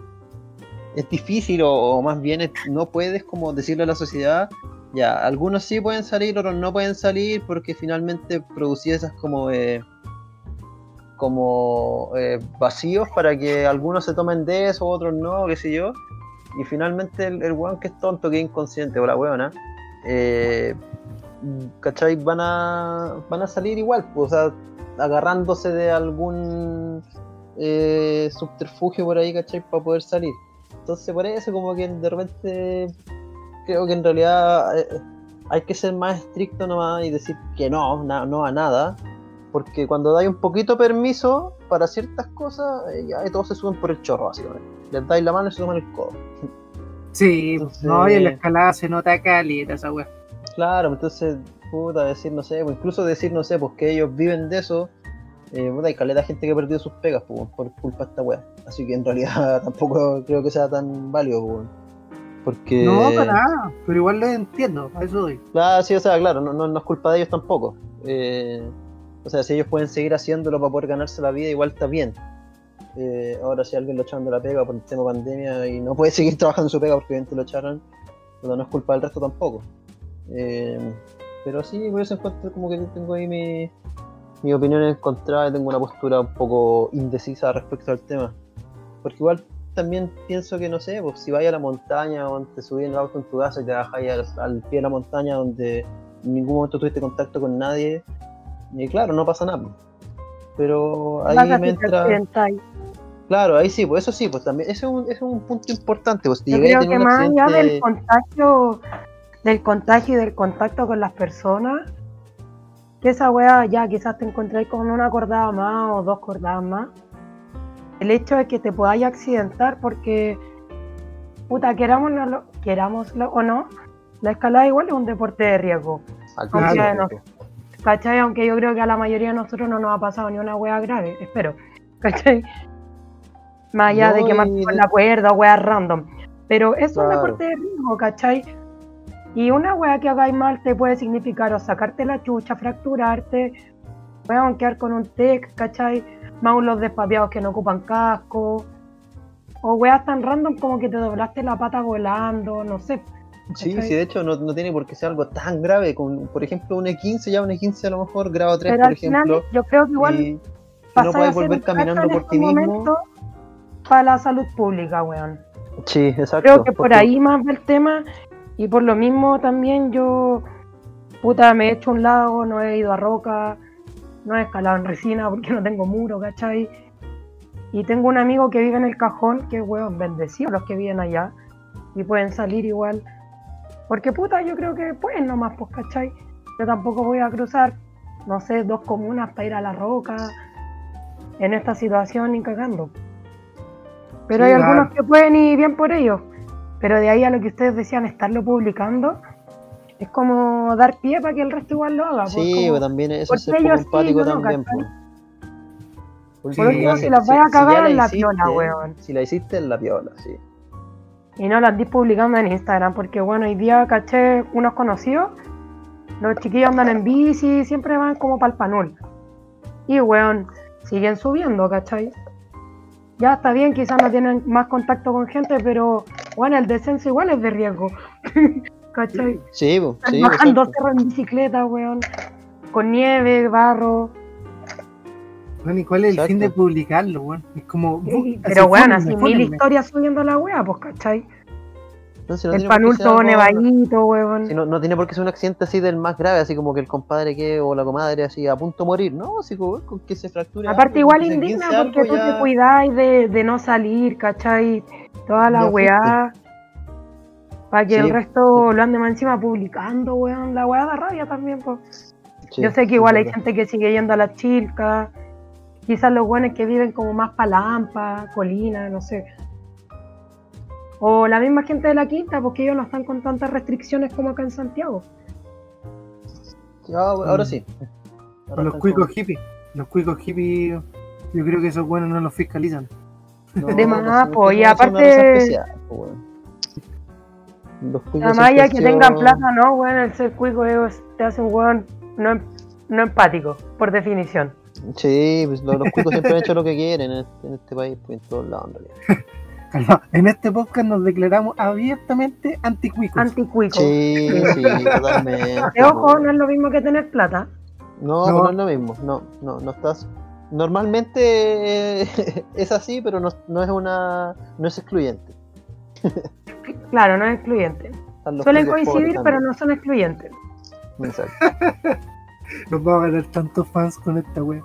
es difícil o, más bien no puedes como decirle a la sociedad, ya, algunos sí pueden salir, otros no pueden salir porque finalmente producía esas como... eh, como eh, vacíos para que algunos se tomen de eso, otros no, qué sé yo. Y finalmente el, el weón que es tonto, que es inconsciente, o la weona, eh, ¿cachai? Van a, van a salir igual, pues, o sea, agarrándose de algún eh, subterfugio por ahí, ¿cachai? Para poder salir. Entonces, por eso, como que de repente, creo que en realidad eh, hay que ser más estricto nomás y decir que no, no a nada. Porque cuando dais un poquito permiso para ciertas cosas, eh, ya todos se suben por el chorro, básicamente. Les dais la mano y se toman el codo. Sí, Entonces- no, y en la escalada se nota caleta esa weá. Claro, entonces, puta, decir, no sé, pues incluso decir, no sé, pues que ellos viven de eso, eh, puta, hay caleta gente que ha perdido sus pegas, pues, por culpa de esta wea. Así que en realidad tampoco creo que sea tan válido, pues. Porque. No, para nada, pero igual lo entiendo, a eso doy. Claro, sí, o sea, claro, no, no, no es culpa de ellos tampoco. Eh, o sea, si ellos pueden seguir haciéndolo para poder ganarse la vida, igual está bien. Eh, ahora, si alguien lo echaron de la pega por el tema pandemia y no puede seguir trabajando su pega porque obviamente lo echaron, pero no es culpa del resto tampoco. Eh, pero sí, por eso encuentro como que tengo ahí mi, mi opinión encontrada y tengo una postura un poco indecisa respecto al tema. Porque igual también pienso que, no sé, pues si vas a la montaña o te subís en el auto en tu casa y te ahí al, al pie de la montaña donde en ningún momento tuviste contacto con nadie, y claro, no pasa nada. pues. Pero ahí Vas me entra... Claro, ahí sí, pues eso sí, pues también, ese es un, ese es un punto importante, pues si Yo creo que más allá del accidente- contagio, del contagio y del contacto con las personas, que esa wea ya quizás te encontráis con una cordada más o dos cordadas más. El hecho de que te podáis accidentar porque, puta, querámoslo, querámoslo o no, la escalada igual es un deporte de riesgo. Al Aunque principio, no- pues. ¿Cachai? Aunque yo creo que a la mayoría de nosotros no nos ha pasado ni una wea grave, espero. ¿Cachai? Más allá No, de que más y con la cuerda o weas random. Pero es un deporte de riesgo, ¿cachai? Y una wea que hagáis mal te puede significar o sacarte la chucha, fracturarte, weón, quedar con un tec, ¿cachai? Más los despapeados que no ocupan casco. O weas tan random como que te doblaste la pata volando, no sé. Sí, sí, de hecho no, no tiene por qué ser algo tan grave. Con, por ejemplo, un E15, ya un E15 a lo mejor, grado 3, Pero por al final, ejemplo. yo creo que igual y, no puedes volver caminando por ti mismo. para la salud pública, weón. Sí, exacto. Creo que por porque- ahí más va el tema y por lo mismo también yo, puta, me he hecho un lago, no he ido a roca, no he escalado en resina porque no tengo muro, ¿cachai? Y tengo un amigo que vive en el cajón, que weón, bendecido los que viven allá y pueden salir igual. Porque puta, yo creo que pueden nomás, pues, ¿cachai? Yo tampoco voy a cruzar, no sé, dos comunas para ir a la roca en esta situación ni cagando. Pero Sí, hay algunos claro. que pueden y bien por ellos. Pero de ahí a lo que ustedes decían, estarlo publicando, es como dar pie para que el resto igual lo haga. pues, Sí, como- pues, también eso es ser poco sí, no, también. ¿cachai? pues. Por último, ya si las vaya a cagar, en la hiciste, piola, weón. Si la hiciste, en la piola, sí. Y no lo andís publicando en Instagram, porque bueno, hoy día caché unos conocidos, los chiquillos andan en bici, siempre van como pa'l panul. Y weón, siguen subiendo, ¿cachai? Ya está bien, quizás no tienen más contacto con gente, pero bueno, el descenso igual es de riesgo. ¿Cachai? Sí, sí, bajando exacto. cerro en bicicleta, weón. Con nieve, barro. Bueno, ¿y cuál es el Exacto. fin de publicarlo, weón? Es como. Pero weón, fúnenme, así mil historias subiendo la wea, pues, ¿cachai? No, si no el tiene por qué panul ser todo algo- nevadito, weón. si no, no tiene por qué ser un accidente así del más grave, así como que el compadre que o la comadre así a punto de morir, ¿no? Así como con que se fracture. Aparte algo, igual indigna porque algo, tú te cuidáis de, de no salir, ¿cachai? Toda la weá. Para que Sí. el resto lo ande más encima publicando, weón. La weá da rabia también, pues. Sí, Yo sé que sí, igual hay verdad. gente que sigue yendo a las chilcas. Quizás los buenos que viven como más palampa, colina, no sé. O la misma gente de la quinta, porque ellos no están con tantas restricciones como acá en Santiago. Ya, ahora sí. O los cuicos hippies. Los cuicos hippies, yo creo que esos buenos no los fiscalizan. De más, po, y aparte- Además, ya que tengan plata, no, weón, el ser cuico es- te hace un weón no, em- no empático, por definición. Sí, pues los, los cuicos siempre han hecho lo que quieren en este, en este país, pues en todos lados en realidad. En este podcast nos declaramos abiertamente anticuicos. Anticuico. Sí, sí, totalmente. De ojo, no es lo mismo que tener plata. No, No. pues no es lo mismo. No, no, no estás. Normalmente eh, es así, pero no, no es una. no es excluyente. Claro, no es excluyente. Suelen coincidir, pero no son excluyentes. Exacto. Nos vamos a ganar tantos fans con esta wea.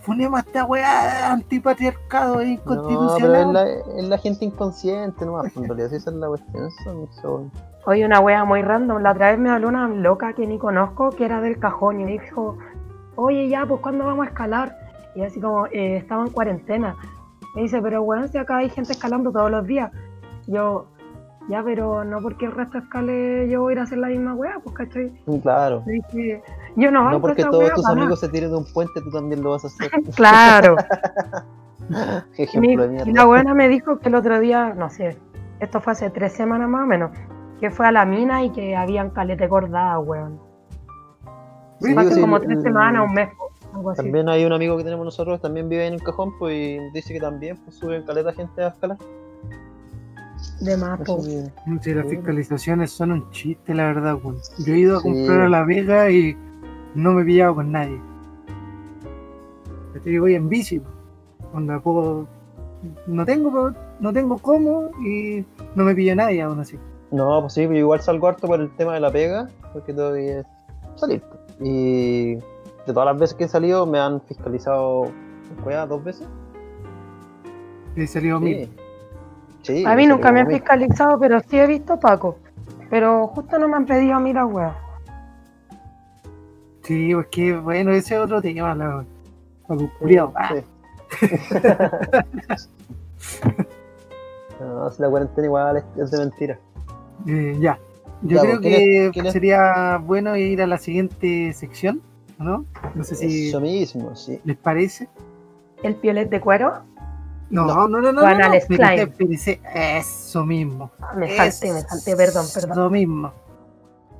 Funemos a esta wea antipatriarcado e No, es inconstitucional. la, es la gente inconsciente nomás, pues, en realidad, esa es la cuestión. Son, son- Hoy una wea muy random. La otra vez me habló una loca que ni conozco, que era del cajón, y me dijo, oye, ya, pues ¿cuándo vamos a escalar? Y así como, eh, estaba en cuarentena. Me dice, pero weón, si acá hay gente escalando todos los días. Yo, ya, pero no porque el resto escale, yo voy a ir a hacer la misma wea, pues cachai. Claro. Le dije, yo no No porque todos tus amigos se tiren de un puente, tú también lo vas a hacer. nada". Claro. Qué Y, mi- ejemplo de la buena me dijo que el otro día, no sé, esto fue hace tres semanas más o menos, que fue a la mina y que habían calete cordadas, weón. Sí, Fue hace sí, como tres semanas, un mes, algo así. También hay un amigo que tenemos nosotros, también vive en el cajón, pues y dice que también pues, suben caleta gente a escalar. De más, Sí, las fiscalizaciones son un chiste, la verdad, weón. Yo he ido a Sí. comprar a La Vega y no me he pillado con nadie. Yo voy en bici, onda puedo... No tengo, no tengo cómo y no me pilla nadie aún así. No, pues sí, pero igual salgo harto por el tema de la pega, porque tengo que salir. pues. Y de todas las veces que he salido me han fiscalizado ¿cuál, dos veces. He salido mil. Sí. Sí, A mí me nunca me han fiscalizado, pero sí he visto Paco. Pero justo no me han pedido a mí la wea. Sí, pues que bueno, ese es otro tema, la culiao. Ah, Sí. No, si la cuarentena igual es, es de mentira. Eh, ya. Yo Ya, creo pues, ¿quién que es- quién es? sería bueno ir a la siguiente sección, ¿no? No sé si Eso mismo, sí. les parece. El piolet de cuero. No, No. no, no, no. Juan no. Eso mismo. Ah, Me salté, me salté, perdón, perdón. Eso mismo.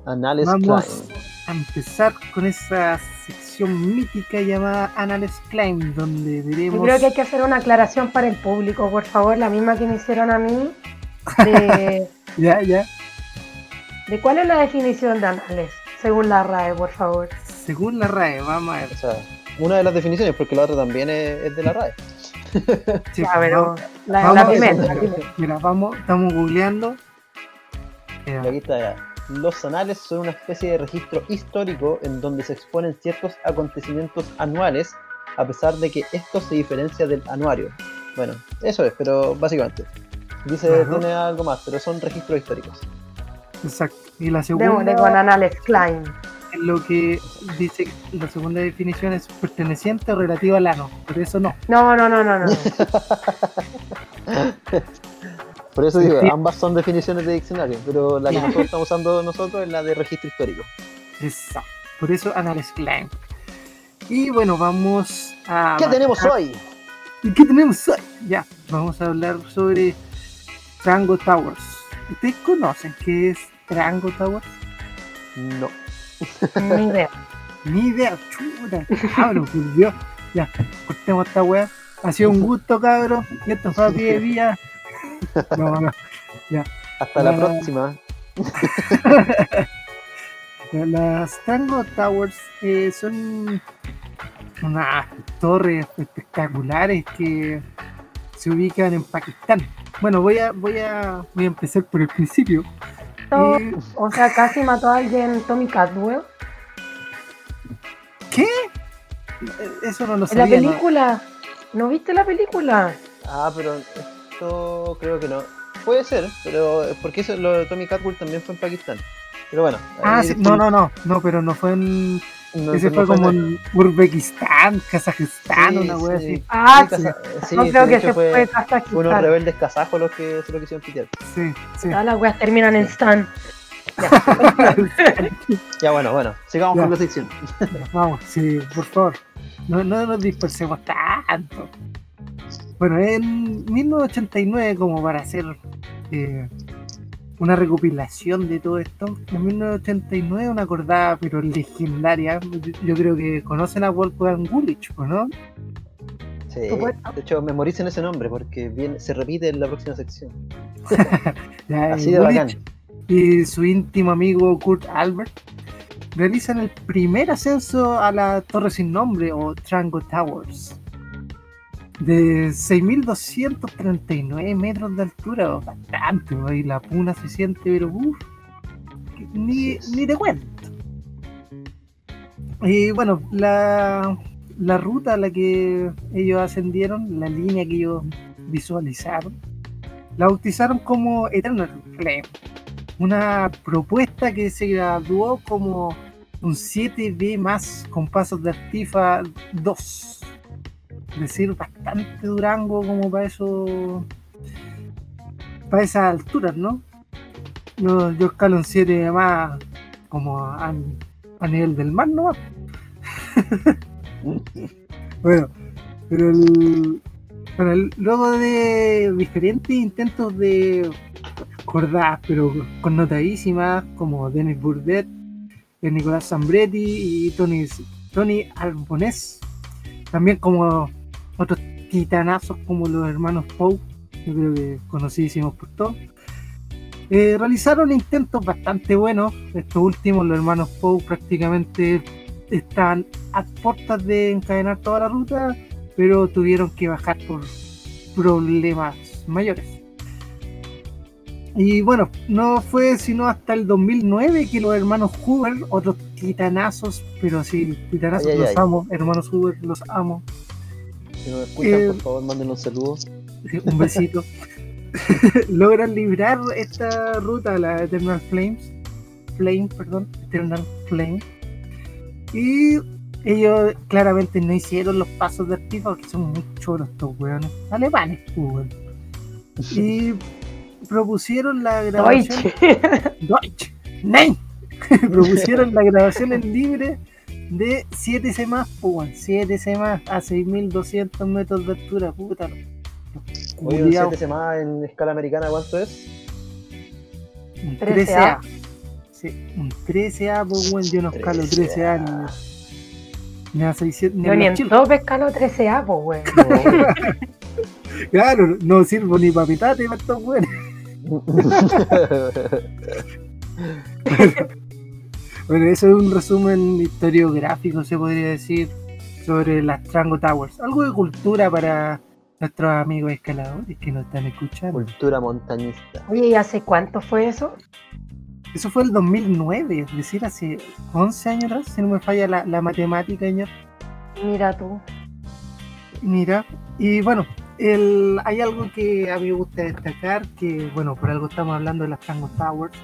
Anales Vamos Klein. a empezar con esa sección mítica llamada Annales Klein, donde veremos. Yo creo que hay que hacer una aclaración para el público, por favor, la misma que me hicieron a mí. De, Ya, ya. de cuál es la definición de anales, según la RAE, por favor. Según la RAE, vamos a ver. O sea, una de las definiciones, porque la otra también es, es de la RAE. Sí, Ya, pero la, vamos la a ver. primera, la primera. Mira, vamos, estamos googleando. Mira, aquí está ya. Los anales son una especie de registro histórico en donde se exponen ciertos acontecimientos anuales, a pesar de que esto se diferencia del anuario. Bueno, eso es, pero básicamente. Dice, Claro. tiene algo más, pero son registros históricos. Exacto. Y la segunda con anales Klein. lo que dice la segunda definición es perteneciente o relativo al ano. Por eso no. No, no, no, no, no. Por eso digo, ambas son definiciones de diccionario, pero la que nosotros estamos usando nosotros es la de registro histórico. Exacto. Por eso Annales Klein. Y bueno, vamos a. ¿Qué tenemos hoy? ¿Y qué tenemos hoy? Ya, vamos a hablar sobre Trango Towers. ¿Ustedes conocen qué es Trango Towers? No. Ni idea. Ni idea, chuta, cabrón, por Dios. Ya, cortemos esta weá. Ha sido un gusto, cabrón. Y esto fue a pie de vía. No, no. Hasta la próxima. Las Tango Towers eh, son unas torres espectaculares que se ubican en Pakistán. Bueno, voy a, voy a, voy a empezar por el principio. Eh, o sea, casi mató a alguien Tommy Cadwell. ¿Qué? Eso no lo En la sabía. ¿no? película. ¿No viste la película? Ah, pero esto creo que no. Puede ser, pero porque eso, lo de Tommy Catwell también fue en Pakistán. Pero bueno. Ah, sí, no, no, no, no, pero no fue en. no, ese no fue como en- Uzbekistán, Kazajistán, Sí, una wea sí. así. Ah, Sí, casa- sí, no creo que se fue, fue fue unos Kazajistán. rebeldes kazajos los que se lo quisieron pitear. Sí, sí. Todas las weas terminan en Stan. Ya, bueno, bueno, sigamos Ya. con la sección. Vamos, sí, por favor. No, no nos dispersemos tanto. Bueno, en 1989, como para hacer eh, una recopilación de todo esto, en 1989 una acordada pero legendaria, yo, creo que conocen a Wolfgang ¿o ¿no? Sí, de hecho, memoricen ese nombre porque viene, se repite en la próxima sección. Así de bacán. y su íntimo amigo Kurt Albert realizan el primer ascenso a la Torre sin nombre o Trango Towers de 6.239 metros de altura, bastante, ahí la puna se siente, pero uff, ni, ni te cuento. Y bueno, la, la ruta a la que ellos ascendieron, la línea que ellos visualizaron, la bautizaron como Eternal Flame una propuesta que se graduó como un 7B más con pasos de Artifa 2. Decir, bastante Durango como para eso. Para esas alturas, ¿no? Yo, yo escalo un 7 más como a, a nivel del mar, ¿no? bueno, pero el, bueno, el- luego de diferentes intentos de cordadas, pero connotadísimas, como Dennis Burdett, Nicolás Zambretti y Tony, Tony Albonés. También como otros titanazos como los hermanos Poe, yo creo que conocidísimos por todos. Eh, realizaron intentos bastante buenos. Estos últimos, los hermanos Poe, prácticamente estaban a puertas de encadenar toda la ruta, pero tuvieron que bajar por problemas mayores. Y bueno, no fue sino hasta el 2009 que los hermanos Hoover, otros titanazos, pero sí, titanazos, Ay, los ay. amo, hermanos Hoover, los amo. Si nos escuchan, Eh, por favor, manden un saludo. Sí, un besito. Logran librar esta ruta, la Eternal Flames, Flame, perdón, Eternal Flame. Y ellos claramente no hicieron los pasos de Artifa porque son muy choros estos weones. Alemanes, weón. y propusieron la grabación. Deutsche. Deutsch. Nein. propusieron la grabación en libre de 7 C más, pues, weón, 7 C más a 6200 metros de altura, puta. Oye, un culiaos. 7 más en escala americana, ¿cuánto es? Un 13A. 13A. Sí, un 13A, pues, weón, yo no escalo 13A ni, ni a 600 ni Yo ni en chilos. todo pescalo 13A, pues, weón. Claro, no sirvo ni para pitate para estos weones. Bueno, eso es un resumen historiográfico, se podría decir, sobre las Trango Towers. Algo de cultura para nuestros amigos escaladores que nos están escuchando. Cultura montañista. Oye, ¿y hace cuánto fue eso? Eso fue el 2009, es decir, hace 11 años atrás, si no me falla la, la matemática, señor. Mira tú. Mira, y bueno, el, hay algo que a mí me gusta destacar, que bueno, por algo estamos hablando de las Tango Towers,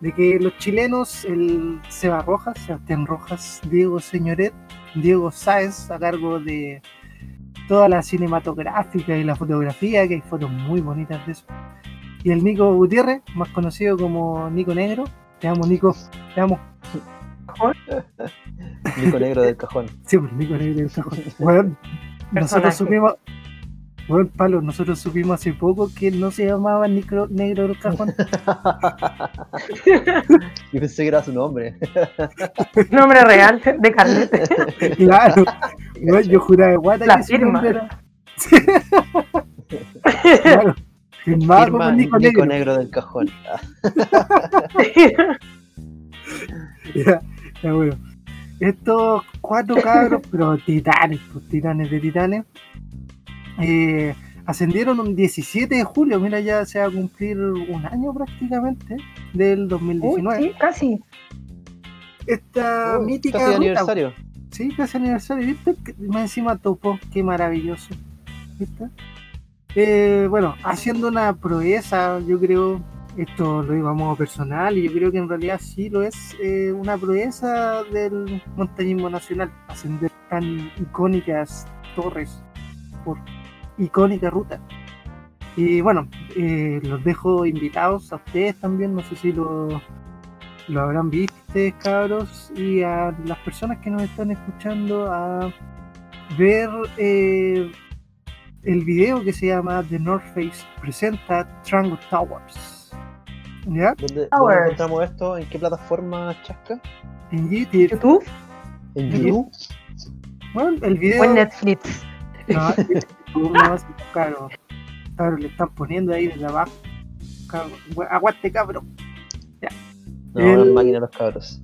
de que los chilenos, el Seba Rojas, Sebastián Rojas, Diego Señoret, Diego Sáez, a cargo de toda la cinematográfica y la fotografía, que hay fotos muy bonitas de eso, y el Nico Gutiérrez, más conocido como Nico Negro, te amo Nico, te amo, Nico negro del cajón. Sí, pues Nico Negro del cajón. Bueno, nosotros supimos. Bueno, Palo, nosotros supimos hace poco que no se llamaba Nico Negro del cajón. Yo pensé que era su nombre. Nombre real de Carlete. claro. Bueno, yo juraba de guata La que su firma. nombre era. Claro. Firmado Firma como Nico Nico Negro. negro del cajón. Ya, ya, bueno. Estos cuatro cabros, pero titanes, pues, titanes de titanes, eh, ascendieron un 17 de julio. Mira, ya se va a cumplir un año prácticamente del Uy, 2019. sí, casi. Esta oh, mítica casi ruta, aniversario. Sí, casi aniversario, ¿viste? Más encima topó, qué maravilloso. ¿Viste? Eh, bueno, haciendo una proeza, yo creo, esto lo digo a modo personal, y yo creo que en realidad sí lo es eh, una proeza del montañismo nacional, ascender tan icónicas torres por icónica ruta. Y bueno, eh, los dejo invitados a ustedes también, no sé si lo, lo habrán visto cabros, y a las personas que nos están escuchando a ver eh, el video que se llama The North Face presenta Trango Towers. ¿Ya? ¿Dónde, Towers. dónde encontramos esto? ¿En qué plataforma, Chasca? En YouTube. YouTube ¿En YouTube. YouTube? Bueno, el video. o en Netflix. No, No, sí, claro. Claro, le están poniendo ahí desde abajo. Cabro, aguante, cabro. No, El- las máquinas los cabros.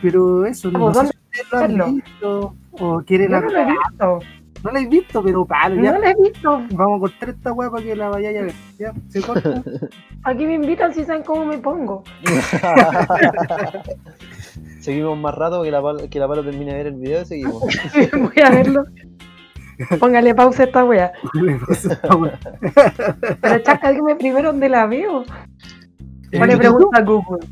Pero eso, no, sé ¿dónde si lo han visto o quieren no lo he hablar. visto. No lo he visto, pero palo, ya. No lo he visto. Vamos a cortar esta weá para que la vayáis a ver. ¿Ya? ¿Se corta? Aquí me invitan si saben cómo me pongo. seguimos más rato que la, palo, que la palo termine de ver el video y seguimos. Voy a verlo. Póngale pausa a esta wea. Esta. Pero chaca, dígame primero dónde la veo. ¿En ¿Cuál le pregunta a Google?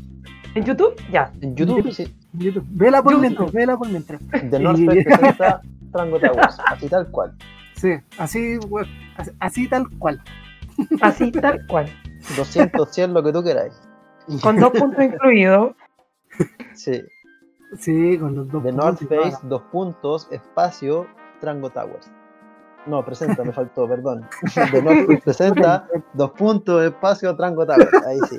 ¿En YouTube? Ya. En YouTube, sí. En YouTube. Vela por YouTube. mientras, vela por mientras. The North Face presenta Trango Towers, así tal cual. Sí, así, así, así tal cual. Así tal cual. 200, 100, lo que tú queráis. Con dos puntos incluidos. Sí. Sí, con los dos. The North puntos y Face, toda dos puntos, espacio, Trango Towers. No, presenta, me faltó, perdón. The North Face presenta, dos puntos, espacio, Trango Towers. Ahí sí.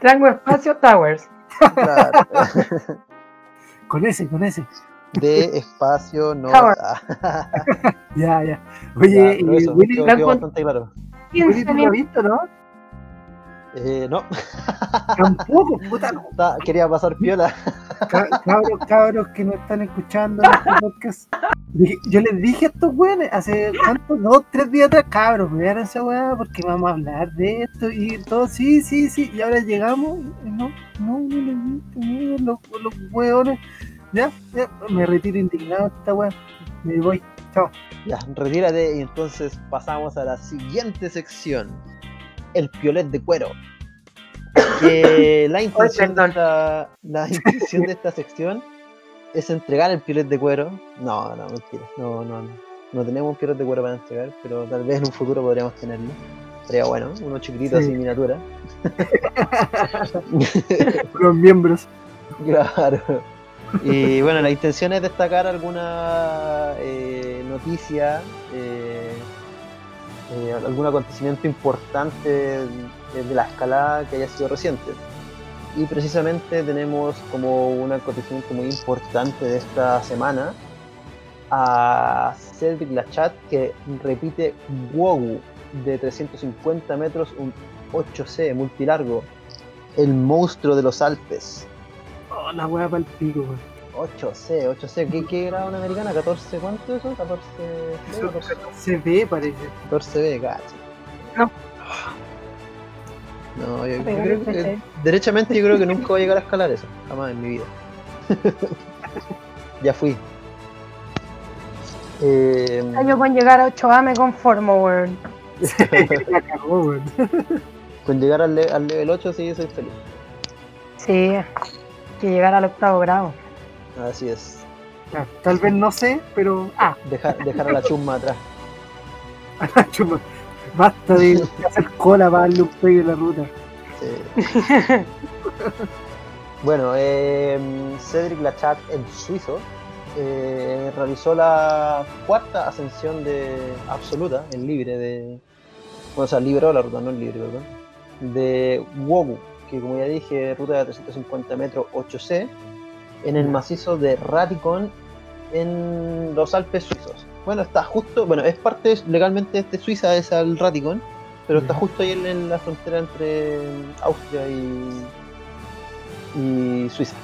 Trango Espacio Towers. Claro. la- Con ese, con ese. De espacio, no. Ya, ya. ya, Oye, pero y eso, Willy, bastante claro. Willy, 15 ¿tú lo has minutos. visto, no? Eh, no, Tampoco, puta. no. ta- quería pasar piola. Ca- Cabros, cabros que nos están escuchando en este podcast. Dije- Yo les dije a estos weones hace cuántos, dos, tres días atrás, cabros, vean esa weá porque vamos a hablar de esto y todo, sí, sí, sí, y ahora llegamos, no, no, no les miren los, los weones, ya, ya, me retiro indignado esta weá, me voy, chao. Ya, retírate y entonces pasamos a la siguiente sección. El piolet de cuero. Que la intención, de esta, la intención de esta sección es entregar el piolet de cuero. No, no, mentira. No, no, no. No tenemos piernas de cuero para entregar, pero tal vez en un futuro podríamos tenerlo. Sería bueno, uno chiquitito Sí. así miniatura. Los miembros. Claro. Y bueno, la intención es destacar alguna eh, noticia, eh, eh, algún acontecimiento importante de, la escalada que haya sido reciente. Y precisamente tenemos como un acontecimiento muy importante de esta semana a Cedric Lachat que repite Wogu de 350 metros, un 8C multilargo, el monstruo de los Alpes. Oh, la weá para el pico, weón. 8C, 8C, ¿qué, qué grado una americana? ¿14? ¿Cuánto eso? 14, Eso 14, se ve, parece. 14B, gacho. No. No, yo, yo Pegar creo que, PC. derechamente yo creo que nunca voy a llegar a escalar eso, jamás en mi vida. ya fui. Eh, Yo con llegar a 8A me conformo, weón. Con llegar al, le- al level 8 sí soy feliz. Sí, que llegar al octavo grado. Así es. Ya, Tal vez no sé, pero Ah, Dejar, dejar a la chumma atrás. chuma, basta de hacer cola para darle un pegue en la ruta. Sí. bueno, eh, Cedric Lachat, el suizo, eh, realizó la cuarta ascensión de absoluta en libre de. Bueno, o sea, liberó la ruta, no en libre, perdón. De Wogu, que como ya dije, ruta de 350 metros 8C, en el macizo de Ratikon en los Alpes suizos. Bueno, está justo, bueno, es parte legalmente de Suiza, es al Ratikon, pero está justo ahí en, en la frontera entre Austria y, y Suiza.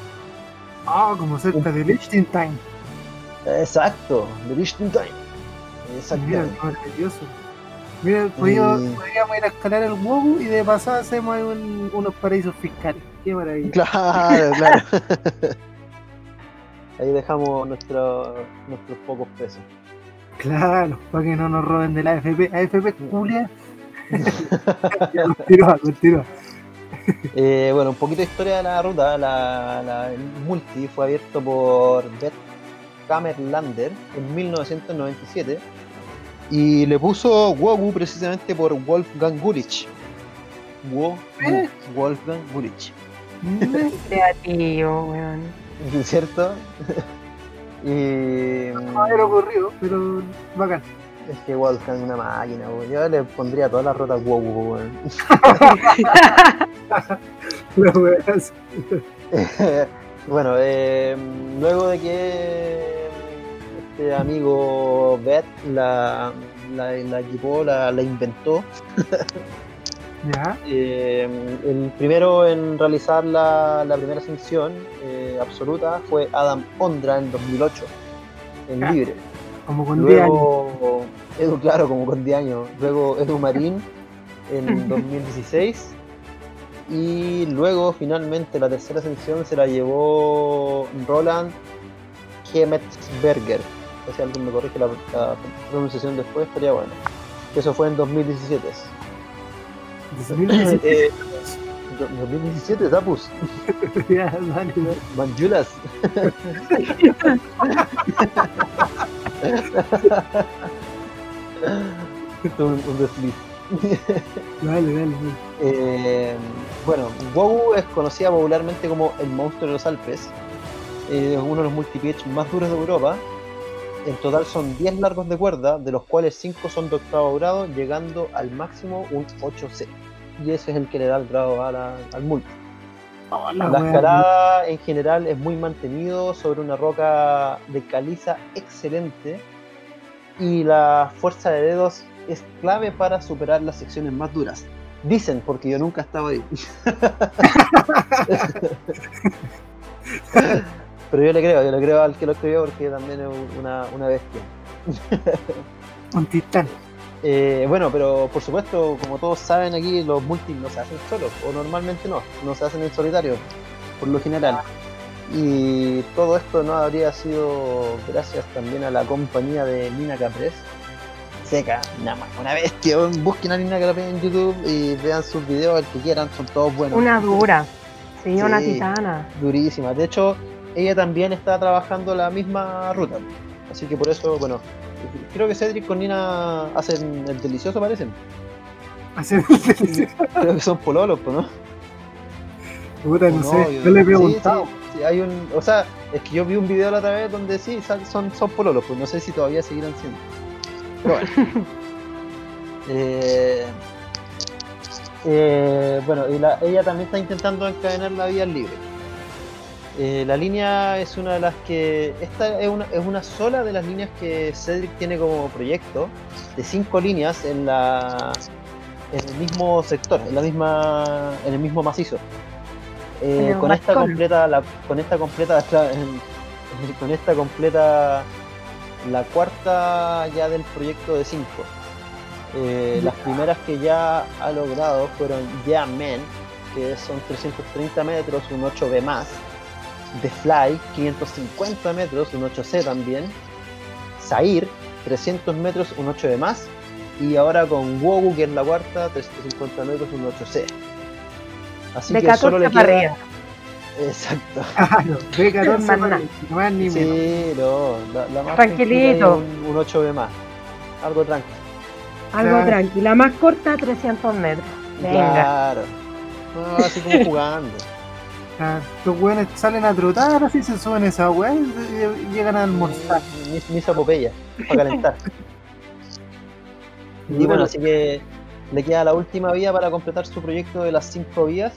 Ah, como cerca de Liechtenstein. Exacto, de Liechtenstein. Mira, maravilloso. Mira, podíamos, Y- podríamos ir a escalar el WoW y de pasada hacemos ahí un- unos paraísos fiscales. Qué maravilla. Claro, claro. Ahí dejamos nuestro, nuestros pocos pesos. Claro, para que no nos roben de la AFP. AFP Julia. continúa, continúa. Eh, bueno, un poquito de historia de la ruta. La, la- el multi fue abierto por Bert Kammerlander en 1997 y le puso Wogu precisamente por Wolfgang Gurich. Wo- ¿Eh? Wolfgang Gurich. Mm, creativo, weón. ¿Cierto? y No me había ocurrido, pero bacán. es que Wolfgang es una máquina. Yo le pondría todas las. La wea es- bueno, eh, luego de que este amigo Beth la, la, la equipó, la, la inventó, Ya, eh, el primero en realizar la, la primera ascensión eh, absoluta fue Adam Ondra en 2008, en libre. como con 10 años. Luego, Edu, claro, como con 10 años. Luego Edu Marín en 2016. Y luego, finalmente, la tercera ascensión se la llevó Roland Kemetsberger. Si alguien me corrige la, la pronunciación después, estaría bueno. Eso fue en 2017. 2017. Eh, do- 2017, Zapus. Ya. Manjulas. Esto es un, un desliz. Dale, dale, dale. Eh, bueno, Wogu es conocida popularmente como el monstruo de los Alpes. Eh, Es uno de los multipitch más duros de Europa. En total son 10 largos de cuerda, de los cuales 5 son de octavo grado, llegando al máximo un 8C. Y ese es el que le da el grado a la- al multi. Oh, la escalada en general es muy mantenido sobre una roca de caliza excelente y la fuerza de dedos es clave para superar las secciones más duras. Dicen, porque yo nunca he estado ahí. Pero yo le creo, yo le creo al que lo escribió porque también es una, una bestia. Un titán. Eh, bueno, pero por supuesto, como todos saben aquí, los multis no se hacen solos, o normalmente no, no se hacen en solitario, por lo general. Y todo esto no habría sido gracias también a la compañía de Nina Caprés. Seca, nada más, una bestia. Busquen a Nina Caprés en YouTube y vean sus videos, el que quieran, son todos buenos. Una dura. Sí, una Sí. titana. Durísima. De hecho, ella también está trabajando la misma ruta. Así que por eso, bueno, creo que Cedric con Nina hacen el delicioso, parecen. Hacer Creo que son pololos, ¿no? Puta, no No, sé, yo- no le he preguntado. sí, sí, hay un, o sea, es que yo vi un video la otra vez donde sí, son, son, pololos, pues no sé si todavía seguirán siendo. Pero bueno. Eh, eh, bueno, y la- ella también está intentando encadenar la vía libre. Eh, la línea es una de las que. Esta es una, es una sola de las líneas que Cedric tiene como proyecto, de cinco líneas en la en el mismo sector, en la misma. en el mismo macizo. Eh, con esta completa la, con esta completa con esta completa la cuarta ya del proyecto de cinco. Eh, las primeras que ya ha logrado fueron Yeah Man, que son 330 metros, un 8B más. The Fly, 550 metros, un 8C también. Zair, 300 metros, un 8B más. Y ahora con Wogu, que es la cuarta, 350 metros, un 8C. Así De que solo 14 le para queda. Exacto. Claro, de 14 Más para nada. arriba, ni menos. Sí, no, la, la más Tranquilito. es Un, un 8B más. Algo tranquilo. Algo Claro. tranquila, más corta, 300 metros. Venga. Claro. No, así como jugando. Ah, Los weones salen a trotar, así se suben esa weá y, llegan a almorzar. Mis, mis apopeya, para calentar. Y bueno, así que le queda la última vía para completar su proyecto de las cinco vías.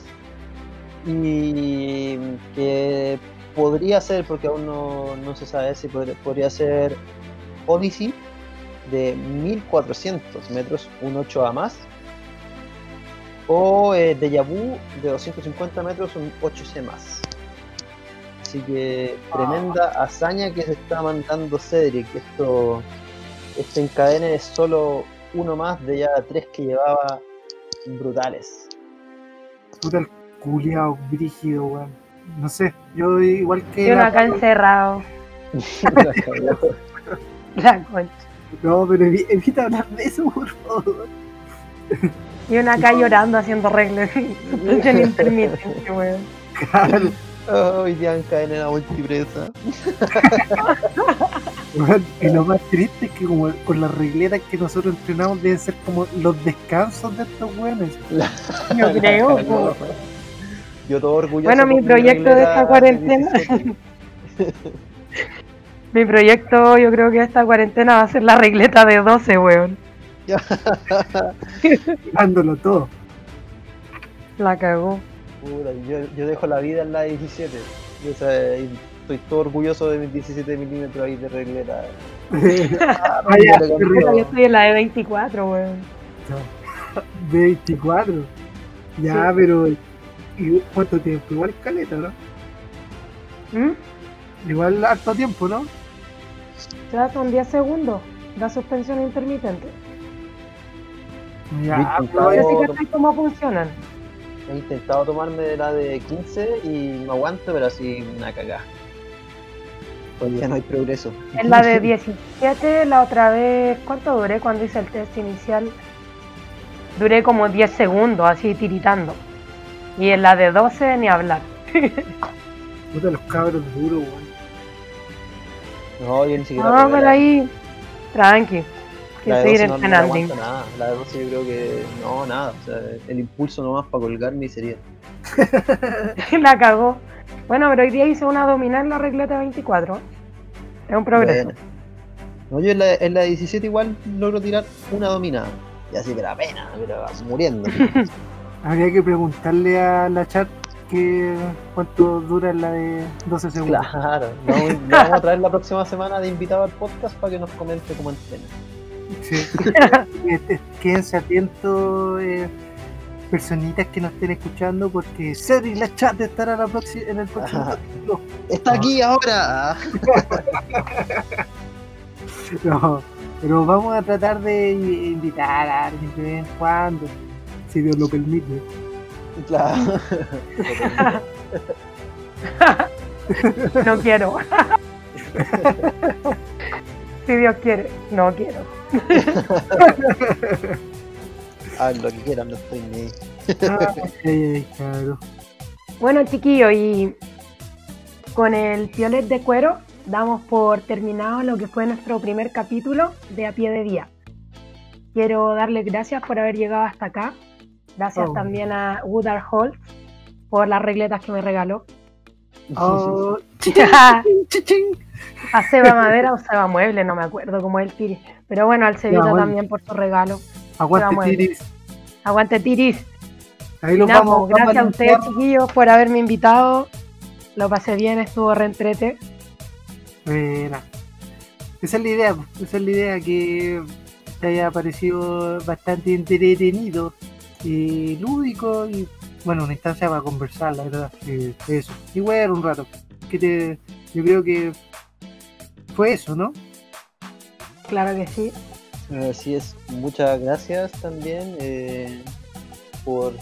Y que podría ser, porque aún no, no se sabe si podría, podría ser Odyssey de 1400 metros, un 8A más. O eh, Deja Vu de 250 metros, un 8C más. Así que tremenda hazaña que se está mandando Cedric. Esto, este encadene es solo uno más de ya tres que llevaba brutales. Puta el culiao, brígido, weón. No sé, yo igual que. Y uno la- acá encerrado. La concha. No, pero evi- evita hablar de eso, por favor. Y uno acá llorando haciendo reglas. Suspensión intermitente, weón. Claro, Hoy día encadene la multipresa. Y lo más triste es que, como con las regletas que nosotros entrenamos, deben ser como los descansos de estos weones. Yo creo. po. Yo todo orgulloso. Bueno, mi proyecto de esta cuarentena. 17. Mi proyecto, yo creo que esta cuarentena va a ser la regleta de 12, weón. Dándolo todo. La cagó. Yo, yo dejo la vida en la 17. Yo, o sea, estoy todo orgulloso de mis 17 milímetros ahí de. Ah, Vaya, cambió. Yo estoy en la de 24, weón. 24. Ya, Sí. pero. ¿y ¿Cuánto tiempo? Igual caleta, ¿no? ¿Mm? Igual harto tiempo, ¿no? Ya son 10 segundos. La suspensión intermitente. Ya, pero cachai cómo funcionan. He intentado tomarme de la de 15 y no aguanto, pero así una cagada. Hoy día no hay progreso. En la de 17, la otra vez, ¿cuánto duré cuando hice el test inicial? Duré como 10 segundos, así tiritando. Y en la de 12, ni hablar. puta los cabros duros, weón. No, yo ni siquiera. No, pero ahí, tranqui. Que la de seguir 12 no, no entrenando. aguanto nada. La de 12 yo creo que no, nada. O sea, el impulso nomás para colgarme y sería. la cagó. Bueno, pero hoy día hice una abdominal en la regleta 24. Es un progreso. No, yo en la, en la 17 igual logro tirar una dominada. Y así que la pena, pero muriendo. Habría que preguntarle a la chat que cuánto dura la de 12 segundos. claro. No, vamos a traer la próxima semana de invitado al podcast para que nos comente cómo entrena. Sí. Este, Quédense atentos, eh, personitas que nos estén escuchando, porque Cedric la chat estará la próxima, en el próximo capítulo. Está aquí ahora. No, pero vamos a tratar de invitar a alguien de vez en cuando, si Dios lo permite. Claro. No quiero. Si Dios quiere, no quiero. Hagan lo que quieran, no estoy ni claro. Bueno, chiquillo, y con el piolet de cuero damos por terminado lo que fue nuestro primer capítulo de A Pie de Día. Quiero darles gracias por haber llegado hasta acá. Gracias Oh. también a Woodard Holt por las regletas que me regaló. Oh, a. Seba Madera o Seba Mueble, no me acuerdo cómo es el Tiri. Pero bueno, al bueno. también por su regalo. Aguante. Tiris. Aguante Tiris. Ahí nada, vamos, gracias a ustedes, chiquillos, por haberme invitado. Lo pasé bien, estuvo reentrete. Buena. Esa es la idea, esa es la idea que te haya parecido bastante entretenido y lúdico y bueno, una instancia para conversar, la verdad, que eso. Y bueno, un rato. Que te, yo creo que fue eso, ¿no? Claro que sí. Así es, muchas gracias también eh, por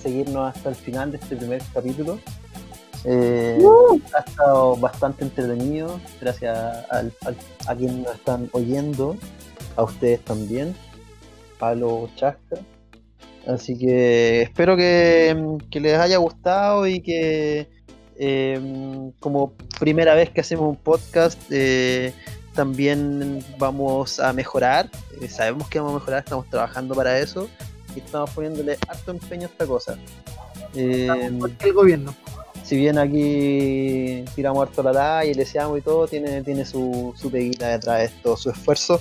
seguirnos hasta el final de este primer capítulo. Eh, Ha estado bastante entretenido, gracias al- al- a quienes nos están oyendo, a ustedes también, Pablo Chasca. Así que espero que, que les haya gustado y que eh, como primera vez que hacemos un podcast eh, también vamos a mejorar. Eh, sabemos que vamos a mejorar, estamos trabajando para eso y estamos poniéndole harto empeño a esta cosa. Eh, El gobierno. si bien aquí tiramos harto la talla y leseamos y todo, tiene, tiene su, su peguita detrás de esto, su esfuerzo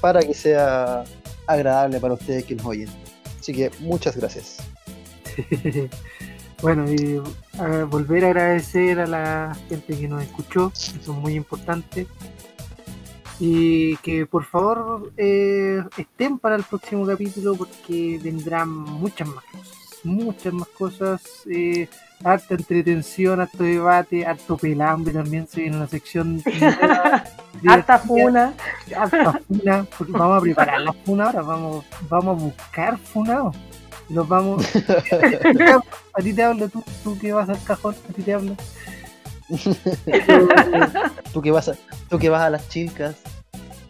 para que sea agradable para ustedes que nos oyen. Así que muchas gracias. bueno, y a volver a agradecer a la gente que nos escuchó, eso es muy importante. Y que por favor eh, estén para el próximo capítulo porque vendrán muchas más cosas. Muchas más cosas. Eh, harta entretención, harto debate, harto pelambre también se viene en la sección. Harta funa. harta funa, porque vamos a preparar la funa ahora, vamos, vamos a buscar funados. Y Los vamos. a ti te hablo, tú, tú que vas al cajón, a ti te hablo. Tú que vas a, tú que vas a las chicas.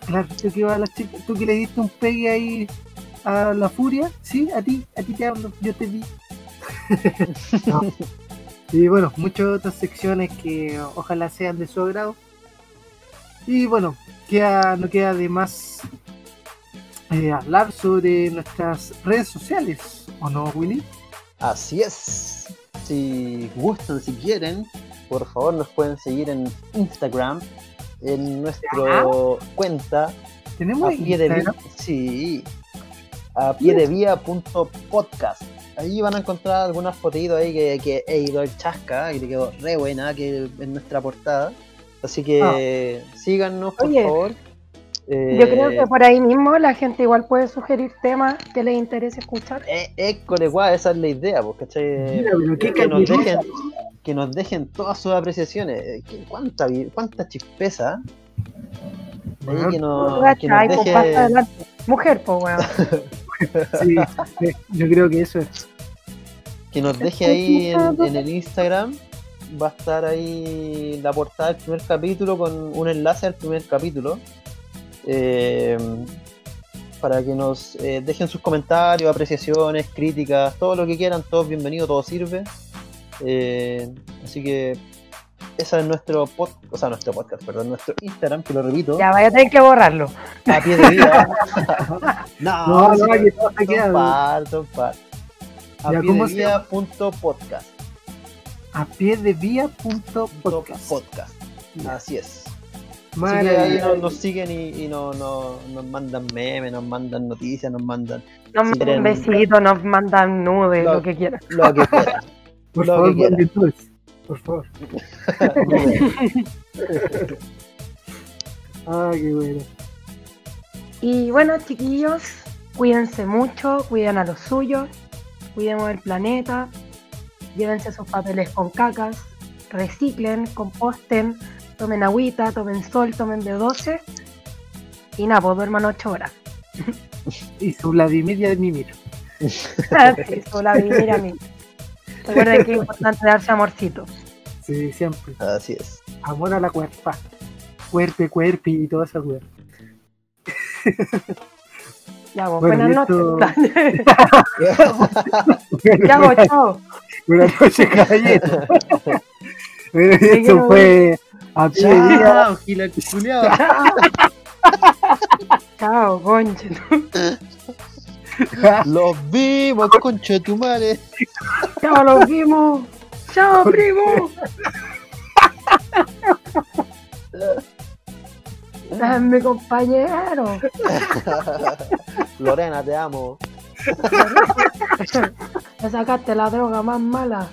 Claro, tú que vas a las chicas, tú que le diste un pegue ahí a la furia, sí, a ti, a ti te hablo, yo te vi. No. Y bueno, muchas otras secciones que ojalá sean de su agrado. Y bueno, queda, no queda de más eh, hablar sobre nuestras redes sociales, ¿o no, Willy? Así es. Si gustan, si quieren, por favor nos pueden seguir en Instagram, en nuestra cuenta Tenemos a pie de vía, sí, a pie de vía punto podcast. Ahí van a encontrar algunas fotitos ahí que, que he ido el chasca y le quedó re buena que en nuestra portada. Así que síganos, por Ah. Oye, favor. Eh, Yo creo que por ahí mismo la gente igual puede sugerir temas que les interese escuchar. Eh, école, guau, esa es la idea, pues, pero qué que, nos dejen, que nos dejen todas sus apreciaciones. Eh, que- ¿Cuánta, cuánta chispeza? Que, nos, Tú que nos pues, deje. Mujer, pues weón. Sí, sí, yo creo que eso es. que nos deje ahí en, en el Instagram. Va a estar ahí la portada del primer capítulo con un enlace al primer capítulo. Eh, para que nos eh, dejen sus comentarios, apreciaciones, críticas, todo lo que quieran, todo es bienvenido, todo sirve. Eh, así que ese es nuestro podcast, o sea, nuestro podcast, perdón, nuestro Instagram, que lo repito, Ya vaya a tener que borrarlo. a pie de vida. no, No, no, que todo se queda. par, par. A Ya, pie ¿cómo de vida punto podcast. A pie de vía punto podcast. podcast. Así es. Maravilla. ahí nos, nos siguen y, y no, no- nos mandan memes, nos mandan noticias, nos mandan Nos Si mandan besitos, nos mandan nudes, Lo- lo que quieran. lo que quieran. Por lo favor, que quieran. Por favor. Ah, qué bueno. Y bueno, chiquillos, cuídense mucho, cuiden a los suyos, cuidemos el planeta, llévense sus papeles con cacas, reciclen, composten, tomen agüita, tomen sol, tomen B12 y nada, pues duerman 8 horas. Y su Vladimir y Mimir. sí, solo la vivir a mí. Recuerden que es importante darse amorcito. Sí, siempre. Así es. Amor a la cuerpa. Cuerpe, cuerpi y toda esa cuerda. Ya, pues, Bueno, buenas esto- noches. ya, pues, chao. Buenas noches, caballero. Bueno, y esto fue A pie de día. Chao, conche. Los vimos, concha de tu madre. Chao, los vimos. Chao, primo. Es mi compañero. Lorena, te amo. Me sacaste la droga más mala.